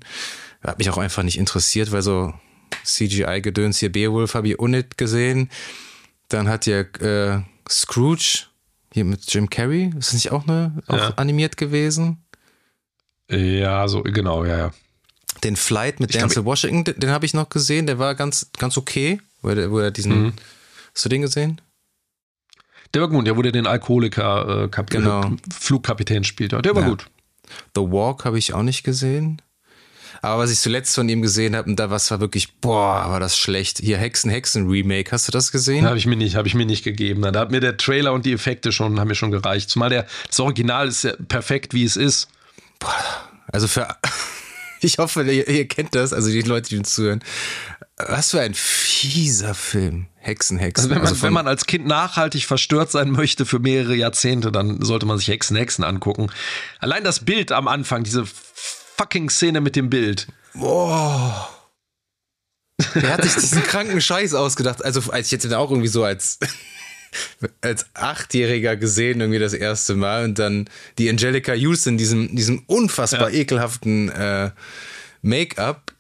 Hat mich auch einfach nicht interessiert, weil so CGI-Gedöns hier Beowulf habe ich unnit gesehen. Dann hat ja äh, Scrooge hier mit Jim Carrey, ist das nicht auch eine auch ja. animiert gewesen? Ja, so genau, ja, ja. Den Flight mit Denzel Washington, den, den habe ich noch gesehen, der war ganz ganz okay, wo er, wo er diesen mhm. Hast du den gesehen? Der war gut, der wurde den Alkoholiker äh, Kap genau. Flugkapitän spielt. Der war ja. gut. The Walk habe ich auch nicht gesehen. Aber was ich zuletzt von ihm gesehen habe, da was war wirklich, boah, war das schlecht. Hier Hexen, Hexen Remake, hast du das gesehen? Habe ich mir nicht, habe ich mir nicht gegeben. Da hat mir der Trailer und die Effekte schon, haben mir schon gereicht. Zumal der, das Original ist ja perfekt, wie es ist. Boah, also für, ich hoffe, ihr, ihr kennt das, also die Leute, die uns zuhören. Was für ein fieser Film. Hexen, Hexen. Also wenn, man, also wenn man als Kind nachhaltig verstört sein möchte für mehrere Jahrzehnte, dann sollte man sich Hexen, Hexen angucken. Allein das Bild am Anfang, diese fucking Szene mit dem Bild. Boah. Wer hat sich diesen kranken Scheiß ausgedacht? Also, als ich jetzt auch irgendwie so als, als Achtjähriger gesehen, irgendwie das erste Mal und dann die Angelica Houston, diesem, diesem unfassbar ja. ekelhaften äh, Make-up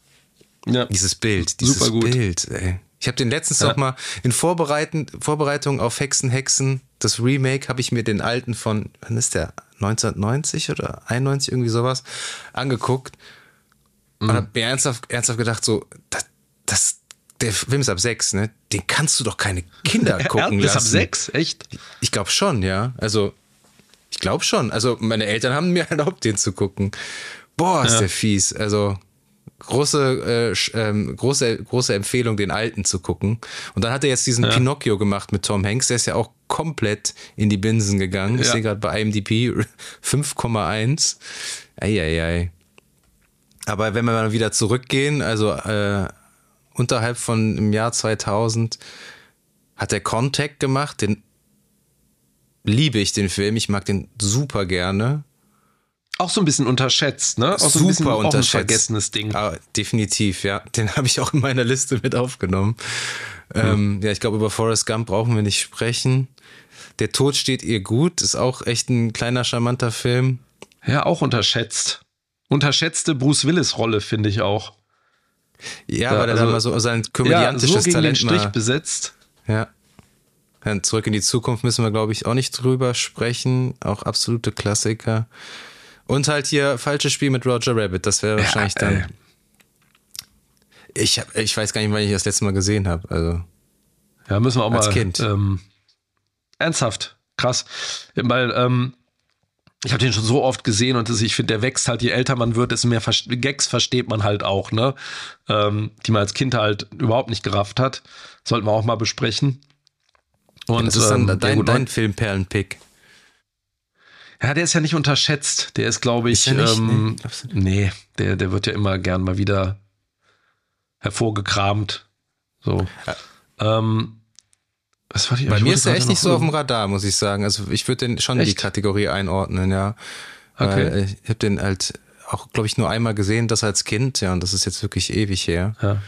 ja. Dieses Bild, dieses Super gut. Bild, ey. Ich habe den letztens ja. noch mal in Vorbereitung auf Hexen, Hexen, das Remake, habe ich mir den alten von, wann ist der? 1990 oder 91, irgendwie sowas, angeguckt. Mhm. Und habe mir ernsthaft, ernsthaft gedacht, so, das, das, der Film ist ab sechs, ne? Den kannst du doch keine Kinder gucken lassen. Ist ab sechs? Echt? Ich glaube schon, ja. Also, ich glaube schon. Also, meine Eltern haben mir erlaubt, den zu gucken. Boah, ist ja. der fies. Also, große, äh, ähm, große, große Empfehlung, den alten zu gucken. Und dann hat er jetzt diesen ja. Pinocchio gemacht mit Tom Hanks. Der ist ja auch komplett in die Binsen gegangen. Ja. Ich sehe gerade bei IMDb 5,1. Eieiei. Aber wenn wir mal wieder zurückgehen, also äh, unterhalb von im Jahr 2000 hat er Contact gemacht. Den liebe ich den Film. Ich mag den super gerne. Auch so ein bisschen unterschätzt, ne? Auch so ein bisschen Super unterschätzt. Ein vergessenes Ding. Ah, definitiv, ja. Den habe ich auch in meiner Liste mit aufgenommen. Mhm. Ähm, ja, ich glaube, über Forrest Gump brauchen wir nicht sprechen. Der Tod steht ihr gut, ist auch echt ein kleiner, charmanter Film. Ja, auch unterschätzt. Unterschätzte Bruce Willis-Rolle, finde ich auch. Ja, weil er also, dann mal so sein komödiantisches ja, so Talent den Strich mal, besetzt. Ja. Dann zurück in die Zukunft müssen wir, glaube ich, auch nicht drüber sprechen. Auch absolute Klassiker. Und halt hier falsches Spiel mit Roger Rabbit. Das wäre wahrscheinlich ja, dann. Ich, hab, ich weiß gar nicht, wann ich das letzte Mal gesehen habe. Also. Ja, müssen wir auch als mal. Kind. Ähm, ernsthaft, krass. Weil, ähm, ich habe den schon so oft gesehen und das, ich finde, der wächst halt, je älter man wird, desto mehr Gags versteht man halt auch, ne? Ähm, die man als Kind halt überhaupt nicht gerafft hat. Sollten wir auch mal besprechen. Und das ist dann ähm, dein, dein Filmperlen-Pick. Ja, der ist ja nicht unterschätzt. Der ist, glaube ich, ist nicht, ähm, nee. nee, der, der wird ja immer gern mal wieder hervorgekramt. So. Ja. Ähm, was war die, Bei mir ist er echt nicht so auf dem Radar, muss ich sagen. Also ich würde den schon echt? in die Kategorie einordnen, ja. Okay. ich habe den halt auch, glaube ich, nur einmal gesehen, das als Kind, ja, und das ist jetzt wirklich ewig her. Ja.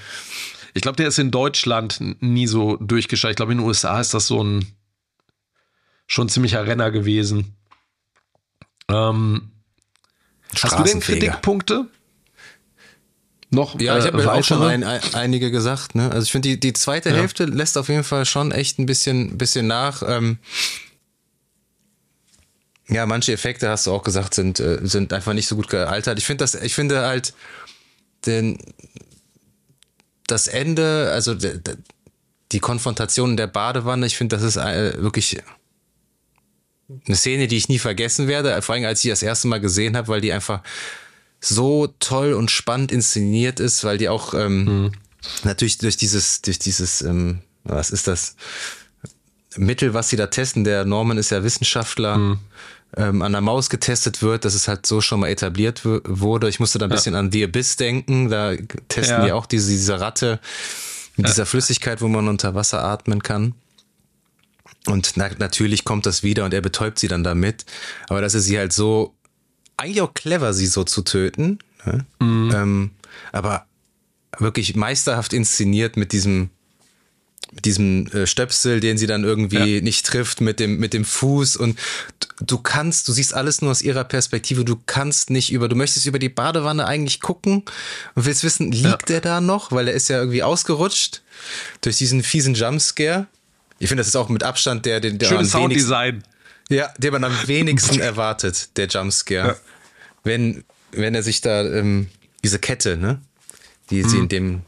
Ich glaube, der ist in Deutschland nie so durchgescheit. Ich glaube, in den USA ist das so ein schon ziemlicher Renner gewesen. Ähm, hast du denn Kritikpunkte? noch Ja, ich habe ja auch schon ein, ein, einige gesagt. Ne? Also ich finde, die, die zweite ja. Hälfte lässt auf jeden Fall schon echt ein bisschen, bisschen nach. Ähm, ja, manche Effekte, hast du auch gesagt, sind, äh, sind einfach nicht so gut gealtert. Ich finde das, ich finde halt den, das Ende, also die Konfrontation in der Badewanne, ich finde, das ist äh, wirklich eine Szene, die ich nie vergessen werde, vor allem als ich das erste Mal gesehen habe, weil die einfach so toll und spannend inszeniert ist, weil die auch ähm, mhm. natürlich durch dieses, durch dieses, ähm, was ist das? Mittel, was sie da testen, der Norman ist ja Wissenschaftler, mhm. ähm, an der Maus getestet wird, dass es halt so schon mal etabliert wurde. Ich musste da ein bisschen an The Abyss denken, da testen ja. die auch diese, diese Ratte mit ja. dieser Flüssigkeit, wo man unter Wasser atmen kann. Und na, natürlich kommt das wieder und er betäubt sie dann damit. Aber dass er sie halt so eigentlich auch clever, sie so zu töten. Ne? Mhm. Ähm, aber wirklich meisterhaft inszeniert mit diesem mit diesem äh, Stöpsel, den sie dann irgendwie ja. nicht trifft, mit dem, mit dem Fuß und du kannst, du siehst alles nur aus ihrer Perspektive, du kannst nicht über, du möchtest über die Badewanne eigentlich gucken und willst wissen, liegt ja. der da noch? Weil er ist ja irgendwie ausgerutscht durch diesen fiesen Jumpscare. Ich finde, das ist auch mit Abstand der, der, der Schönes Sounddesign. Ja, der man am wenigsten erwartet, der Jumpscare. Ja wenn, wenn er sich da, ähm, diese Kette, ne? Die mhm. sie in dem,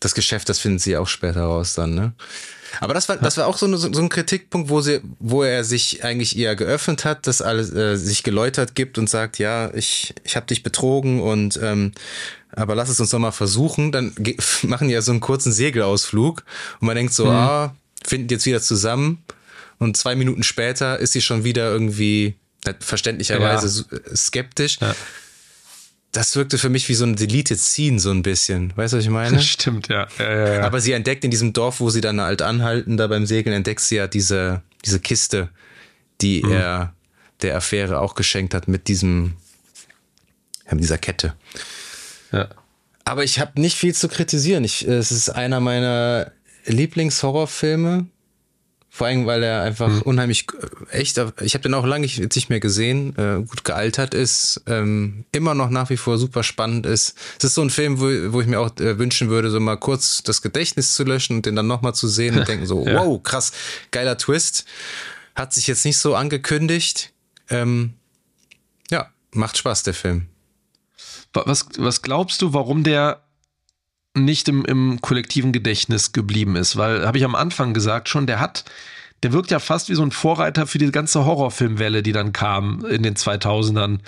das Geschäft, das finden sie auch später raus dann, ne? Aber das war, das war auch so, eine, so ein Kritikpunkt, wo sie, wo er sich eigentlich eher geöffnet hat, dass alles äh, sich geläutert gibt und sagt, ja, ich, ich habe dich betrogen und ähm, aber lass es uns doch mal versuchen. Dann machen die ja so einen kurzen Segelausflug und man denkt so, mhm. ah, finden jetzt wieder zusammen und zwei Minuten später ist sie schon wieder irgendwie verständlicherweise ja. skeptisch. Ja. Das wirkte für mich wie so ein Deleted Scene, so ein bisschen. Weißt du, was ich meine? Stimmt, ja. ja. Aber sie entdeckt in diesem Dorf, wo sie dann halt anhalten, da beim Segeln, entdeckt sie ja diese, diese Kiste, die mhm. er der Affäre auch geschenkt hat mit diesem, mit dieser Kette. Ja. Aber ich habe nicht viel zu kritisieren. Ich, es ist einer meiner Lieblingshorrorfilme. Vor allem, weil er einfach mhm. unheimlich echt, ich habe den auch lange nicht mehr gesehen, äh, gut gealtert ist, ähm, immer noch nach wie vor super spannend ist. Es ist so ein Film, wo, wo ich mir auch äh, wünschen würde, so mal kurz das Gedächtnis zu löschen und den dann nochmal zu sehen und denken so, ja. wow, krass, geiler Twist. Hat sich jetzt nicht so angekündigt. Ähm, ja, macht Spaß, der Film. Was, was glaubst du, warum der nicht im, im kollektiven Gedächtnis geblieben ist, weil, habe ich am Anfang gesagt schon, der hat, der wirkt ja fast wie so ein Vorreiter für die ganze Horrorfilmwelle, die dann kam in den 2000ern,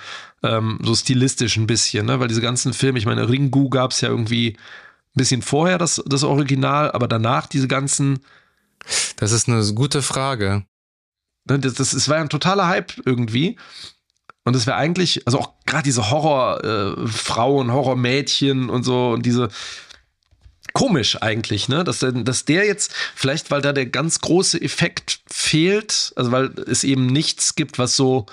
ähm, so stilistisch ein bisschen, ne? weil diese ganzen Filme, ich meine, Ringu gab es ja irgendwie ein bisschen vorher, das, das Original, aber danach diese ganzen. Das ist eine gute Frage. Ne, das, das, das war ja ein totaler Hype irgendwie. Und es wäre eigentlich, also auch gerade diese Horrorfrauen, äh, Horrormädchen und so und diese, komisch eigentlich, ne? Dass, dass der jetzt, vielleicht weil da der ganz große Effekt fehlt, also weil es eben nichts gibt, was so.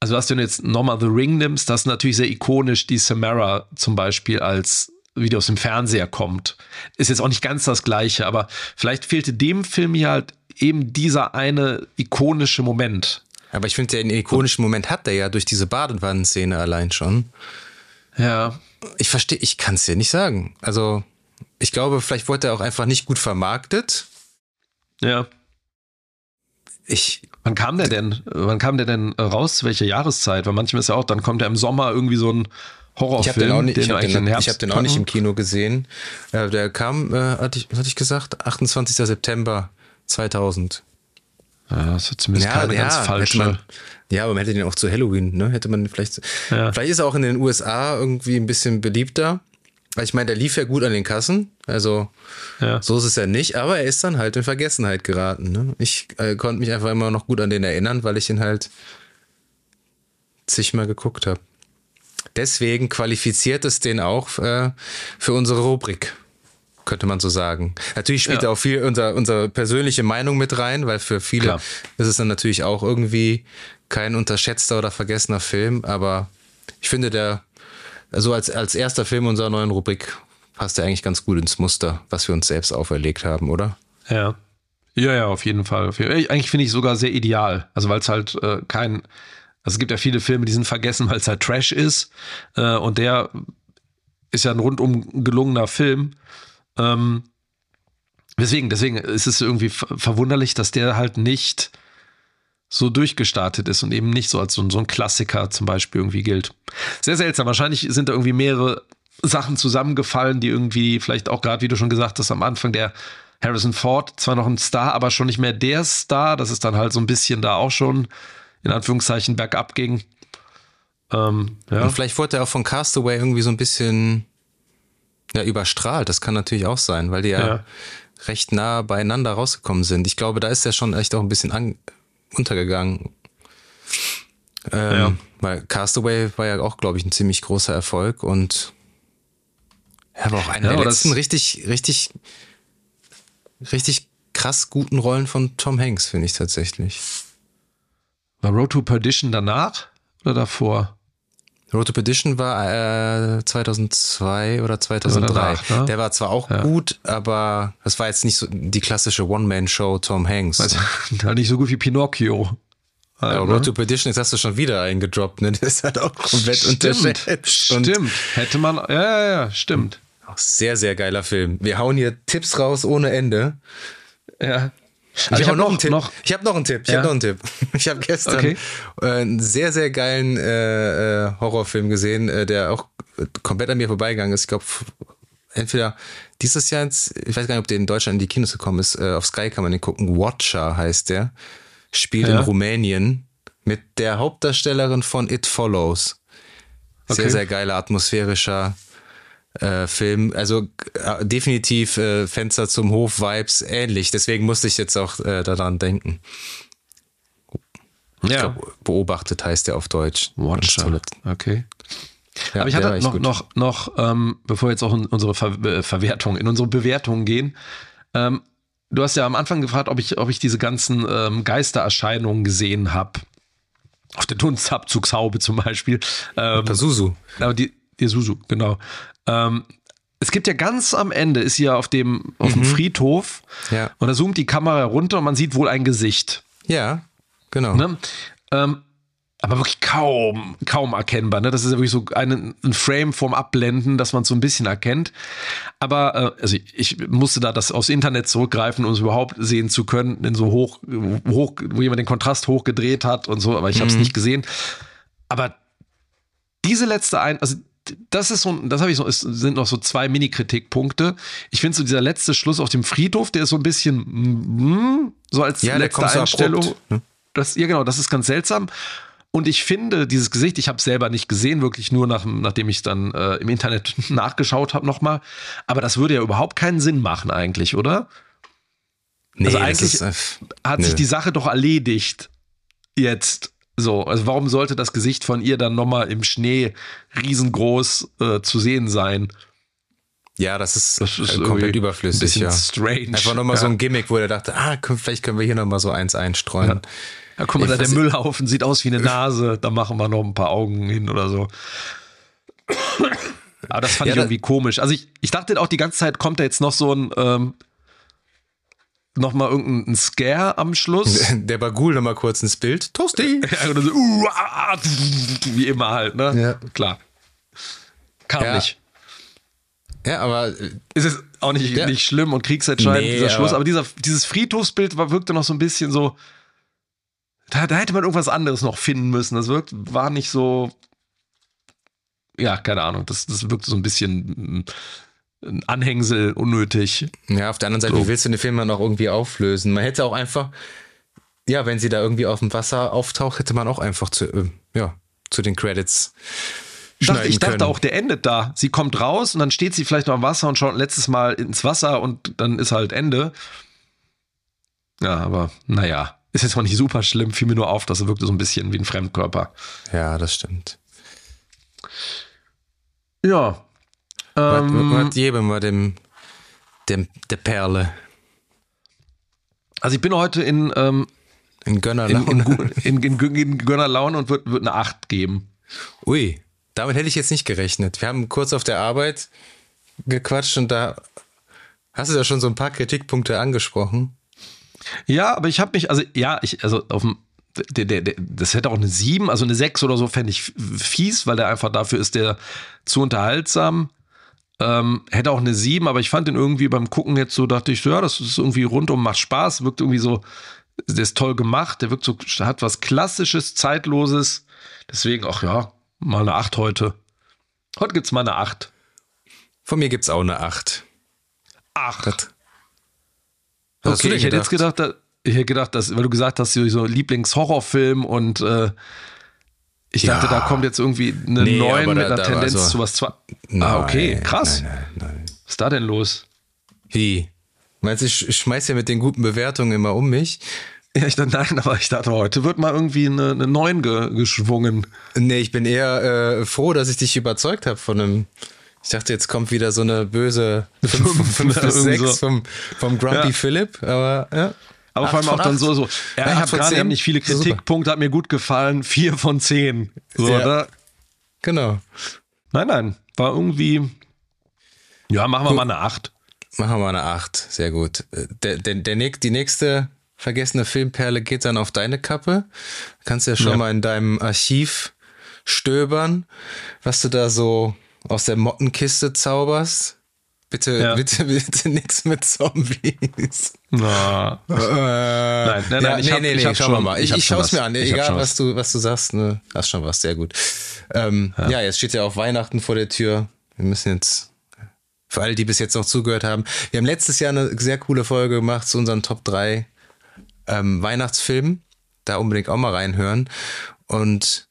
Also, was du jetzt nochmal The Ring nimmst, das ist natürlich sehr ikonisch, die Samara zum Beispiel als die aus dem Fernseher kommt. Ist jetzt auch nicht ganz das Gleiche, aber vielleicht fehlte dem Film hier halt eben dieser eine ikonische Moment. Aber ich finde, den ikonischen Moment hat er ja durch diese Badewannenszene allein schon. Ja. Ich verstehe, ich kann es dir nicht sagen. Also, ich glaube, vielleicht wurde er auch einfach nicht gut vermarktet. Ja. Ich. Wann kam der denn? Wann kam der denn raus? Welche Jahreszeit? Weil manchmal ist ja auch, dann kommt er im Sommer irgendwie so ein Horrorfilm. Ich habe den auch nicht, den ich hab den, ich hab den auch nicht im Kino gesehen. Äh, der kam, äh, hatte ich, hatte ich gesagt, 28. September 2000. Ja, das ist zumindest Ja, keine ja, ganz falsche. man- Ja, aber man hätte den auch zu Halloween, ne? Hätte man vielleicht. Ja. Vielleicht ist er auch in den USA irgendwie ein bisschen beliebter. Ich meine, der lief ja gut an den Kassen. Also ja. so ist es ja nicht, aber er ist dann halt in Vergessenheit geraten. Ne? Ich äh, konnte mich einfach immer noch gut an den erinnern, weil ich ihn halt zigmal geguckt habe. Deswegen qualifiziert es den auch äh, für unsere Rubrik, könnte man so sagen. Natürlich spielt Ja. da auch viel unser, unsere persönliche Meinung mit rein, weil für viele Klar. ist es dann natürlich auch irgendwie kein unterschätzter oder vergessener Film, aber ich finde, der, also als, als erster Film unserer neuen Rubrik passt er eigentlich ganz gut ins Muster, was wir uns selbst auferlegt haben, oder? Ja. Ja, ja, auf jeden Fall. Eigentlich finde ich sogar sehr ideal. Also weil es halt äh, kein, also es gibt ja viele Filme, die sind vergessen, weil es halt Trash ist. Äh, und der ist ja ein rundum gelungener Film. Ähm, deswegen, deswegen ist es irgendwie ver- verwunderlich, dass der halt nicht so durchgestartet ist und eben nicht so als so, ein- so ein Klassiker zum Beispiel irgendwie gilt. Sehr seltsam. Wahrscheinlich sind da irgendwie mehrere Sachen zusammengefallen, die irgendwie vielleicht auch gerade, wie du schon gesagt hast, am Anfang der Harrison Ford zwar noch ein Star, aber schon nicht mehr der Star, dass es dann halt so ein bisschen da auch schon in Anführungszeichen bergab ging. Ähm, ja. Und vielleicht wurde er auch von Castaway irgendwie so ein bisschen ja, überstrahlt. Das kann natürlich auch sein, weil die ja, Ja. recht nah beieinander rausgekommen sind. Ich glaube, da ist er schon echt auch ein bisschen an, untergegangen. Ähm, Ja. Weil Castaway war ja auch, glaube ich, ein ziemlich großer Erfolg und er war auch eine Ja, der letzten richtig, richtig, richtig krass guten Rollen von Tom Hanks, finde ich tatsächlich. War Road to Perdition danach oder davor? Road to Perdition war äh, 2002 oder 2003. danach, ne? Der war zwar auch gut, aber das war jetzt nicht so die klassische One-Man-Show Tom Hanks. Also, halt nicht so gut wie Pinocchio. ja, Halt, Road to Perdition, jetzt hast du schon wieder eingedroppt, ne? Der ist halt auch komplett Stimmt, unterschätzt. Stimmt. Hätte man, ja, ja, ja, stimmt. auch sehr, sehr geiler Film. Wir hauen hier Tipps raus ohne Ende. Ja. Ich Also habe hab noch, einen Tipp. noch ich habe noch einen Tipp. Ich Ja. habe noch einen Tipp. Ich habe gestern Okay. äh, einen sehr, sehr geilen äh, äh, Horrorfilm gesehen, äh, der auch komplett an mir vorbeigegangen ist. Ich glaube, entweder dieses Jahr, ins, ich weiß gar nicht, ob der in Deutschland in die Kinos gekommen ist. Auf Sky kann man den gucken. Watcher heißt der. Spielt in Ja. Rumänien mit der Hauptdarstellerin von It Follows. Sehr, Okay. sehr geiler, atmosphärischer äh, Film. Also äh, definitiv äh, Fenster zum Hof Vibes ähnlich. Deswegen musste ich jetzt auch äh, daran denken. Ich Ja. glaub, beobachtet heißt der auf Deutsch. Watcher. Okay. Ja, Aber ich hatte noch, noch, noch, ähm, bevor wir jetzt auch in unsere Ver äh, Verwertung, in unsere Bewertung gehen, ähm, du hast ja am Anfang gefragt, ob ich, ob ich diese ganzen ähm, Geistererscheinungen gesehen habe. Auf der Dunstabzugshaube zum Beispiel. Ähm, Pazuzu. aber die, die Susu, genau. Ähm, es gibt ja ganz am Ende, ist sie ja auf dem, auf dem Friedhof Ja. und da zoomt die Kamera runter und man sieht wohl ein Gesicht. Ja, genau. Ne? Ähm, aber wirklich kaum, kaum erkennbar. Ne? Das ist ja wirklich so ein, ein Frame vorm Abblenden, dass man es so ein bisschen erkennt. Aber äh, also ich, ich musste da das aus Internet zurückgreifen, um es überhaupt sehen zu können, in so hoch, hoch, wo jemand den Kontrast hochgedreht hat und so, aber ich habe es nicht gesehen. Aber diese letzte ein, also das ist so, das habe ich so, es sind noch so zwei Mini-Kritikpunkte. Ich finde so dieser letzte Schluss auf dem Friedhof, der ist so ein bisschen mm, so als Ja, letzte Einstellung. abrupt, ne? Das, ja, genau, das ist ganz seltsam. Und ich finde, dieses Gesicht, ich habe es selber nicht gesehen, wirklich nur nach, nachdem ich es dann äh, im Internet nachgeschaut habe nochmal. Aber das würde ja überhaupt keinen Sinn machen eigentlich, oder? Nee, also eigentlich ist, äh, Hat nö. sich die Sache doch erledigt. Jetzt. So, also warum sollte das Gesicht von ihr dann nochmal im Schnee riesengroß äh, zu sehen sein? ja, das ist, Das ist äh, komplett überflüssig, ein bisschen ja. strange. Einfach nochmal Ja. so ein Gimmick, wo er dachte, ah, vielleicht können wir hier nochmal so eins einstreuen. Ja, guck mal, da der Müllhaufen sieht aus wie eine Nase, da machen wir noch ein paar Augen hin oder so. Aber das fand Ja, ich irgendwie komisch. Also ich, ich dachte auch die ganze Zeit, kommt da jetzt noch so ein, ähm, noch mal irgendein Scare am Schluss. Der Bagul nochmal kurz ins Bild. Toasty! Ja, oder so, uh, ah, wie immer halt, ne? Ja. Klar. Kam Ja. nicht. Ja, aber äh, Ist es auch nicht, Ja. nicht schlimm und kriegsentscheidend, Nee, dieser Schluss. aber- Aber dieser, dieses Friedhofsbild war, wirkte noch so ein bisschen so. Da, da hätte man irgendwas anderes noch finden müssen. Das wirkt, war nicht so. Ja, keine Ahnung. Das, das wirkte so ein bisschen mm, ein Anhängsel, unnötig. Ja, auf der anderen Seite, So. wie willst du den Film dann auch irgendwie auflösen? Man hätte auch einfach, ja, wenn sie da irgendwie auf dem Wasser auftaucht, hätte man auch einfach zu, äh, ja, zu den Credits dachte, ich dachte auch, der endet da. Sie kommt raus und dann steht sie vielleicht noch am Wasser und schaut letztes Mal ins Wasser und dann ist halt Ende. Ja, aber naja, ist jetzt auch nicht super schlimm. Fiel mir nur auf, dass er wirkte so ein bisschen wie ein Fremdkörper. Ja, das stimmt. Ja. Ähm, was, was geben wir dem, dem, der Perle? Also ich bin heute in, ähm, in Gönnerlaune. In, in, in, in Gönnerlaune und würde würd eine 8 geben. Ui. Damit hätte ich jetzt nicht gerechnet. Wir haben kurz auf der Arbeit gequatscht und da hast du ja schon so ein paar Kritikpunkte angesprochen. Ja, aber ich habe mich, also ja, ich, also auf dem, der, der, der, das hätte auch eine 7, also eine 6 oder so fände ich fies, weil der einfach dafür ist der zu unterhaltsam. Ähm, hätte auch eine 7, aber ich fand den irgendwie beim Gucken jetzt so, dachte ich so, ja, das ist irgendwie rundum, macht Spaß, wirkt irgendwie so, der ist toll gemacht, der wirkt so, hat was Klassisches, Zeitloses. Deswegen, ach ja, Mal eine 8 heute. Heute gibt's mal eine 8. Von mir gibt's auch eine 8. 8. Was okay, ich hätte jetzt gedacht, ich hätte gedacht, dass, weil du gesagt hast, so Lieblingshorrorfilm und äh, ich ja. dachte, da kommt jetzt irgendwie eine nee, 9 mit einer Tendenz also, zu was. Zwei. ah, okay, krass. Nein, nein, nein. Was ist da denn los? Wie? Meinst du, ich schmeiß ja mit den guten Bewertungen immer um mich? Ja, ich dachte, nein, aber ich dachte, heute wird mal irgendwie eine, eine 9 ge geschwungen. Nee, ich bin eher äh, froh, dass ich dich überzeugt habe von einem. Ich dachte, jetzt kommt wieder so eine böse 5 bis 6 vom, vom Grumpy ja. Philip, aber ja. Aber vor allem auch dann so, so. Ja, ich habe gerade nicht viele Kritikpunkte, hat mir gut gefallen, 4 von 10. So, ja. da. Genau. Nein, nein, war irgendwie. Ja, machen wir gut. mal eine 8. Machen wir mal eine 8, sehr gut. Der, der, der, die nächste vergessene Filmperle geht dann auf deine Kappe. Kannst ja schon ja. mal in deinem Archiv stöbern, was du da so aus der Mottenkiste zauberst. Bitte, ja. bitte, bitte nichts mit Zombies. Na. Äh, nein, nein, nein, ja, nee, nee, nee, schauen wir mal. Ich, ich, ich schaue es mir an, egal was du, was du sagst, ne, hast schon was, sehr gut. Ähm, ja. ja, jetzt steht ja auch Weihnachten vor der Tür. Wir müssen jetzt, für alle, die bis jetzt noch zugehört haben, wir haben letztes Jahr eine sehr coole Folge gemacht zu unseren Top 3 ähm, Weihnachtsfilm. Da unbedingt auch mal reinhören. Und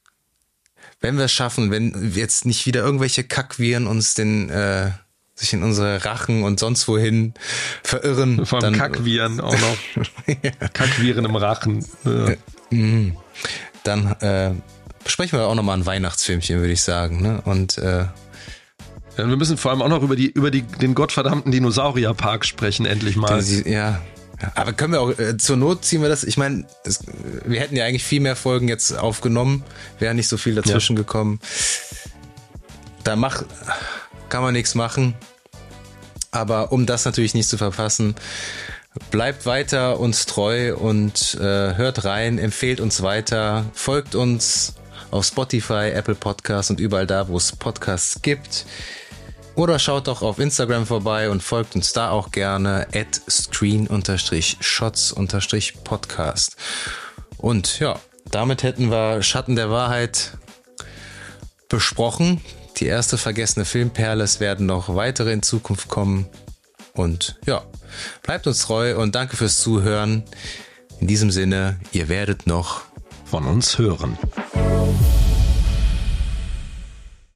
wenn wir es schaffen, wenn jetzt nicht wieder irgendwelche Kackviren uns den äh, sich in unsere Rachen und sonst wohin verirren. Vor allem dann, Kackviren auch noch. ja. Kackviren im Rachen. Ja. Mhm. Dann äh, besprechen wir auch nochmal ein Weihnachtsfilmchen, würde ich sagen. Ne? Und äh, ja, wir müssen vor allem auch noch über die über die den gottverdammten Dinosaurierpark sprechen, endlich mal. Den, ja, aber können wir auch, äh, zur Not ziehen wir das, ich meine, wir hätten ja eigentlich viel mehr Folgen jetzt aufgenommen, wäre nicht so viel dazwischen ja. gekommen. Da mach, kann man nichts machen. Aber um das natürlich nicht zu verpassen, bleibt weiter uns treu und äh, hört rein, empfehlt uns weiter, folgt uns auf Spotify, Apple Podcasts und überall da, wo es Podcasts gibt. Oder schaut doch auf Instagram vorbei und folgt uns da auch gerne at screen-shots-podcast. Und ja, damit hätten wir Schatten der Wahrheit besprochen. Die erste vergessene Filmperle. Es werden noch weitere in Zukunft kommen. Und ja, bleibt uns treu und danke fürs Zuhören. In diesem Sinne, ihr werdet noch von uns hören.